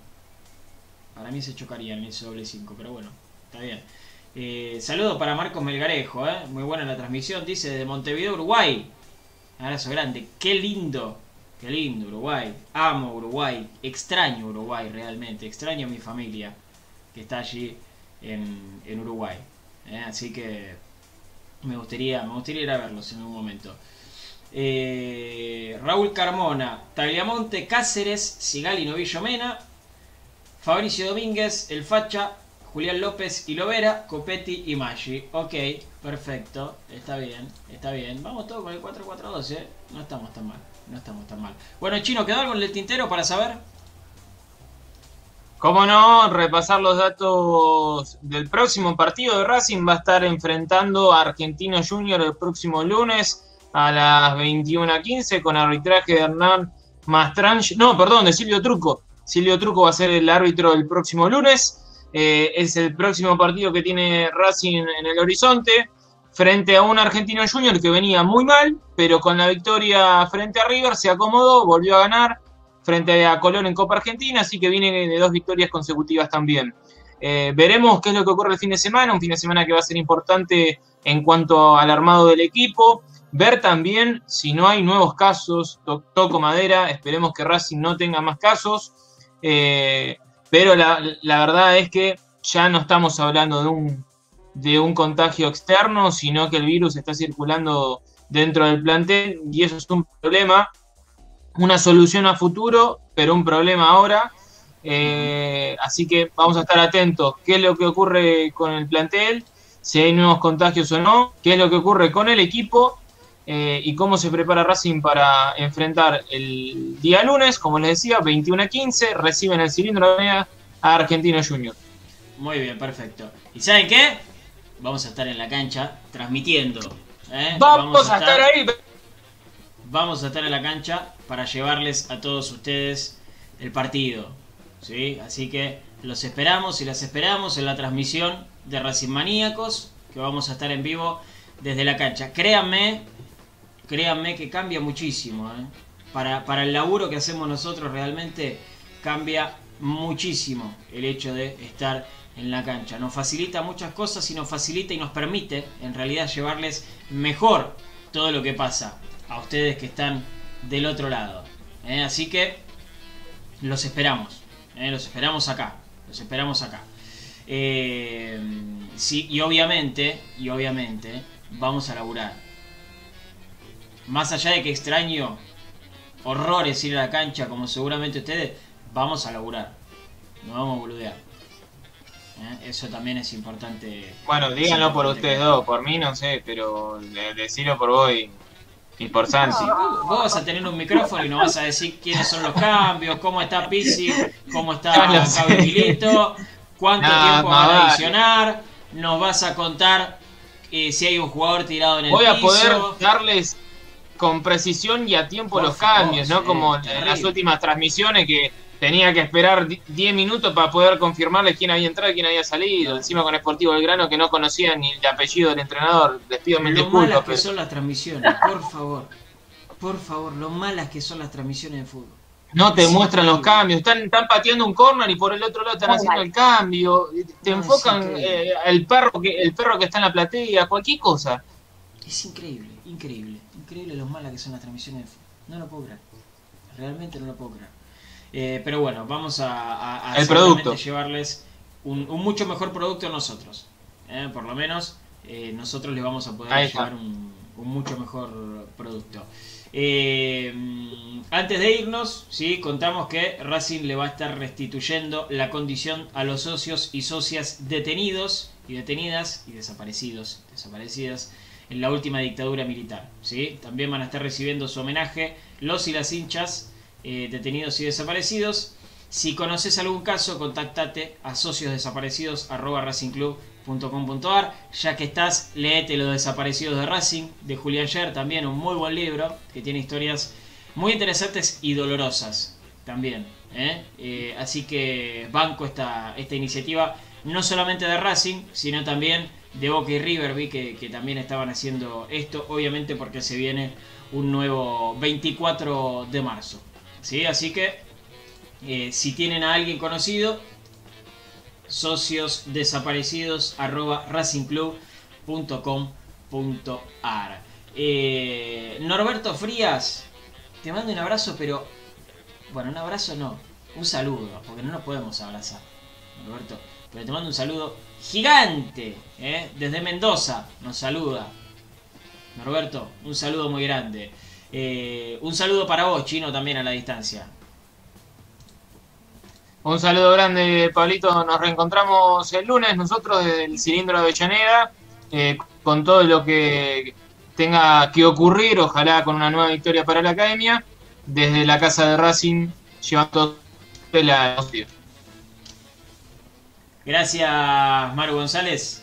Para mí se chocarían en ese doble 5, pero bueno, está bien. Eh, saludo para Marcos Melgarejo, ¿eh? Muy buena la transmisión, dice de Montevideo, Uruguay. Abrazo grande, qué lindo, qué lindo Uruguay. Amo Uruguay, extraño Uruguay realmente, extraño a mi familia que está allí en, en Uruguay. ¿eh? Así que me gustaría, me gustaría ir a verlos en algún momento. Eh, Raúl Carmona, Tagliamonte, Cáceres, Sigali, Novillo Mena, Fabricio Domínguez, El Facha, Julián López y Lovera, Copetti y Maggi. Ok, perfecto, está bien, está bien. Vamos todos con el 4-4-2, ¿eh? No estamos tan mal, no estamos tan mal. Bueno, Chino, ¿quedó algo en el tintero para saber? Cómo no, repasar los datos del próximo partido de Racing. Va a estar enfrentando a Argentino Junior el próximo lunes a las 21.15 con arbitraje de Hernán Mastrange. No, perdón, de Silvio Truco. Silvio Truco va a ser el árbitro el próximo lunes. Eh, es el próximo partido que tiene Racing en el horizonte. frente a un Argentino Junior que venía muy mal, pero con la victoria frente a River se acomodó, volvió a ganar frente a Colón en Copa Argentina, así que viene de dos victorias consecutivas también. Eh, veremos qué es lo que ocurre el fin de semana, un fin de semana que va a ser importante en cuanto al armado del equipo. Ver también si no hay nuevos casos, toco madera, esperemos que Racing no tenga más casos, eh, pero la, verdad es que ya no estamos hablando de un, de un contagio externo, sino que el virus está circulando dentro del plantel y eso es un problema, una solución a futuro, pero un problema ahora. Eh, así que vamos a estar atentos. Qué es lo que ocurre con el plantel, si hay nuevos contagios o no, qué es lo que ocurre con el equipo eh, y cómo se prepara Racing para enfrentar el día lunes, como les decía, 21 a 15, reciben el cilindro de a Argentino Junior. Muy bien, perfecto. ¿Y saben qué? Vamos a estar en la cancha transmitiendo. ¿eh? Vamos, a estar ahí. Vamos a estar en la cancha para llevarles a todos ustedes el partido. ¿sí? Así que los esperamos y las esperamos en la transmisión de Racing Maníacos, que vamos a estar en vivo desde la cancha. Créanme, créanme que cambia muchísimo. ¿eh? Para, para el laburo que hacemos nosotros realmente cambia muchísimo el hecho de estar en la cancha. Nos facilita muchas cosas y nos facilita y nos permite en realidad llevarles mejor todo lo que pasa a ustedes que están del otro lado. ¿eh? Así que los esperamos. Eh, los esperamos acá. Los esperamos acá. Sí, y obviamente, y obviamente, vamos a laburar. Más allá de que extraño horrores ir a la cancha, como seguramente ustedes, vamos a laburar. No vamos a boludear. Eh, eso también es importante. Bueno, díganlo por ustedes dos, por mí no sé, pero decirlo por vos y y por Sansi. Vos vas a tener un micrófono y nos vas a decir quiénes son los cambios, cómo está Pisi, cómo está Milito, cuánto tiempo va a adicionar, nos vas a contar eh, si hay un jugador tirado en el Voy a poder darles con precisión y a tiempo los cambios, ¿no? Como en las últimas transmisiones que tenía que esperar 10 minutos para poder confirmarles quién había entrado y quién había salido. Encima con Sportivo Belgrano que no conocía ni el apellido del entrenador. Les pido mil lo malas que son las transmisiones, por favor. Por favor, lo malas que son las transmisiones de fútbol. No te muestran los cambios, están, están pateando un corner y por el otro lado están haciendo el cambio, te enfocan eh, el perro que el perro que está en la platea, cualquier cosa. Es increíble, increíble, increíble lo malas que son las transmisiones. No lo puedo creer. Realmente no lo puedo creer. Eh, pero bueno, vamos a, a, llevarles un, mucho mejor producto a nosotros. Eh, por lo menos eh, nosotros les vamos a poder llevar un, mucho mejor producto. antes de irnos, ¿sí? contamos que Racing le va a estar restituyendo la condición a los socios y socias detenidos y detenidas y desaparecidos, desaparecidas en la última dictadura militar. ¿sí? También van a estar recibiendo su homenaje los y las hinchas eh, detenidos y desaparecidos. Si conoces algún caso, contactate a sociosdesaparecidos.racingclub.com.ar. Ya que estás, leete Los Desaparecidos de Racing, de Julián Scher, también un muy buen libro que tiene historias muy interesantes y dolorosas también. ¿eh? Eh, así que banco esta, esta iniciativa, no solamente de Racing, sino también de Boca y River, vi que, que también estaban haciendo esto, obviamente porque se viene un nuevo 24 de marzo. ¿sí? Así que eh, si tienen a alguien conocido, socios desaparecidos arroba racingclub.com.ar. Eh, Norberto Frías, te mando un abrazo, pero bueno, un abrazo no, un saludo, porque no nos podemos abrazar, Norberto, pero te mando un saludo gigante, ¿eh? desde Mendoza nos saluda. Norberto, un saludo muy grande. Eh, un saludo para vos, Chino, también a la distancia. Un saludo grande, Pablito. Nos reencontramos el lunes, nosotros desde el cilindro de Avellaneda, eh, con todo lo que tenga que ocurrir, ojalá con una nueva victoria para la academia, desde la casa de Racing, llevando la. Gracias, Maru González.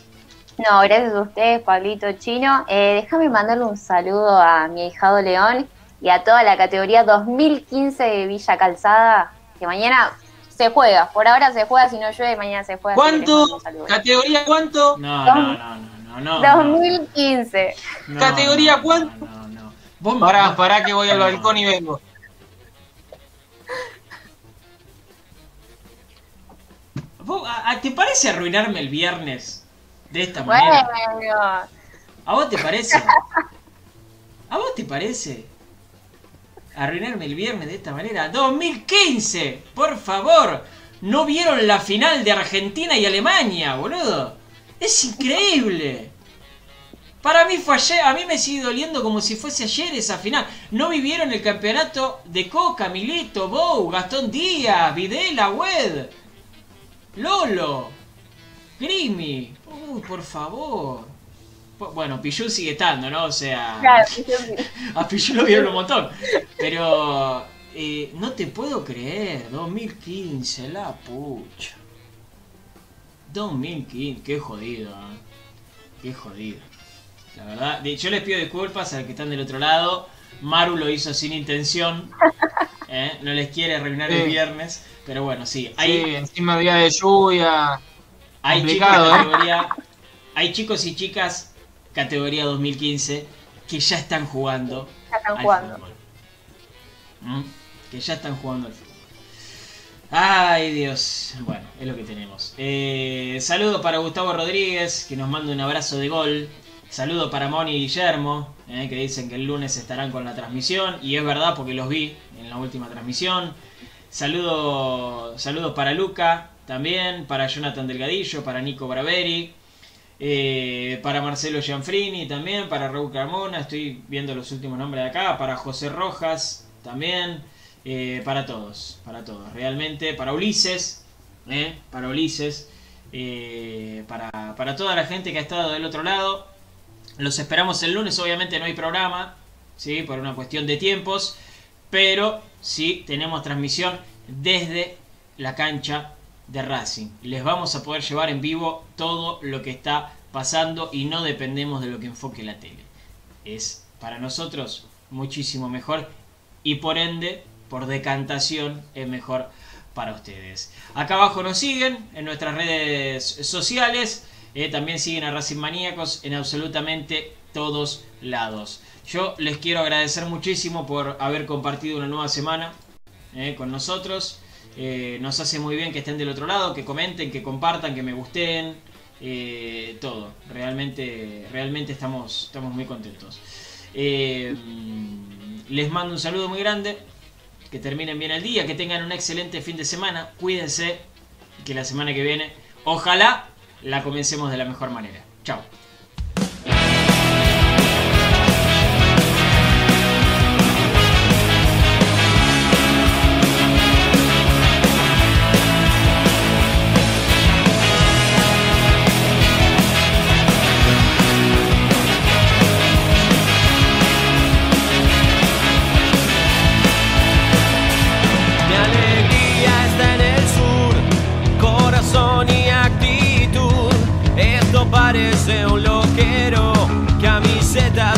No, gracias a ustedes, Pablito Chino. Eh, déjame mandarle un saludo a mi hijado León y a toda la categoría 2015 de Villa Calzada, que mañana se juega. Por ahora se juega, si no llueve, mañana se juega. ¿Cuánto? ¿Categoría cuánto? No, no, no, no, no, no. 2015. no, ¿Categoría cuánto? No, no, no. Vos me- Pará, pará que voy al balcón y vengo. ¿Te parece arruinarme el viernes de esta manera? Bueno, ¿A vos te parece? ¿A vos te parece? Arruinarme el viernes de esta manera. 2015, por favor. No vieron la final de Argentina y Alemania, boludo. Es increíble. Para mí fue ayer, a mí me sigue doliendo como si fuese ayer esa final. No vivieron el campeonato de Coca, Milito, Bou, Gastón Díaz, Videla, Wed, Lolo, Grimi. Uy, por favor. Bu- Bueno, Pichu sigue estando, ¿no? O sea, claro, a Pichu lo vieron un montón. Pero eh, no te puedo creer, 2015, la pucha. 2015, qué jodido, ¿eh? Qué jodido. La verdad, yo les pido disculpas a los que están del otro lado. Maru lo hizo sin intención. ¿eh? No les quiere arruinar el Sí. viernes. Pero bueno, sí. Hay, Sí, encima día de lluvia. hay chicos complicado, ¿eh? categoría. Hay chicos y chicas categoría 2015 que ya están jugando. Ya están al jugando. fútbol. ¿Mm? Que ya están jugando al fútbol. Ay, Dios. Bueno, es lo que tenemos. Eh, saludo para Gustavo Rodríguez, que nos manda un abrazo de gol. Saludo para Moni y Guillermo, eh, que dicen que el lunes estarán con la transmisión. Y es verdad porque los vi en la última transmisión. Saludo, saludos para Luca también, para Jonathan Delgadillo, para Nico Braveri. Eh, para Marcelo Gianfrini también, para Raúl Carmona, estoy viendo los últimos nombres de acá, para José Rojas también, eh, para todos, para todos, realmente, para Ulises, para Ulises, para toda la gente que ha estado del otro lado. Los esperamos el lunes, obviamente no hay programa, ¿sí? por una cuestión de tiempos, pero sí tenemos transmisión desde la cancha de Racing. Les vamos a poder llevar en vivo todo lo que está pasando y no dependemos de lo que enfoque la tele. Es para nosotros muchísimo mejor y por ende, por decantación, es mejor para ustedes. Acá abajo nos siguen en nuestras redes sociales. Eh, también siguen a Racing Maníacos en absolutamente todos lados. Yo les quiero agradecer muchísimo por haber compartido una nueva semana eh, con nosotros. Eh, nos hace muy bien que estén del otro lado, que comenten, que compartan, que me gusten, todo. Realmente, realmente estamos, estamos muy contentos. Les mando un saludo muy grande, que terminen bien el día, que tengan un excelente fin de semana, cuídense, que la semana que viene, ojalá la comencemos de la mejor manera. Chao.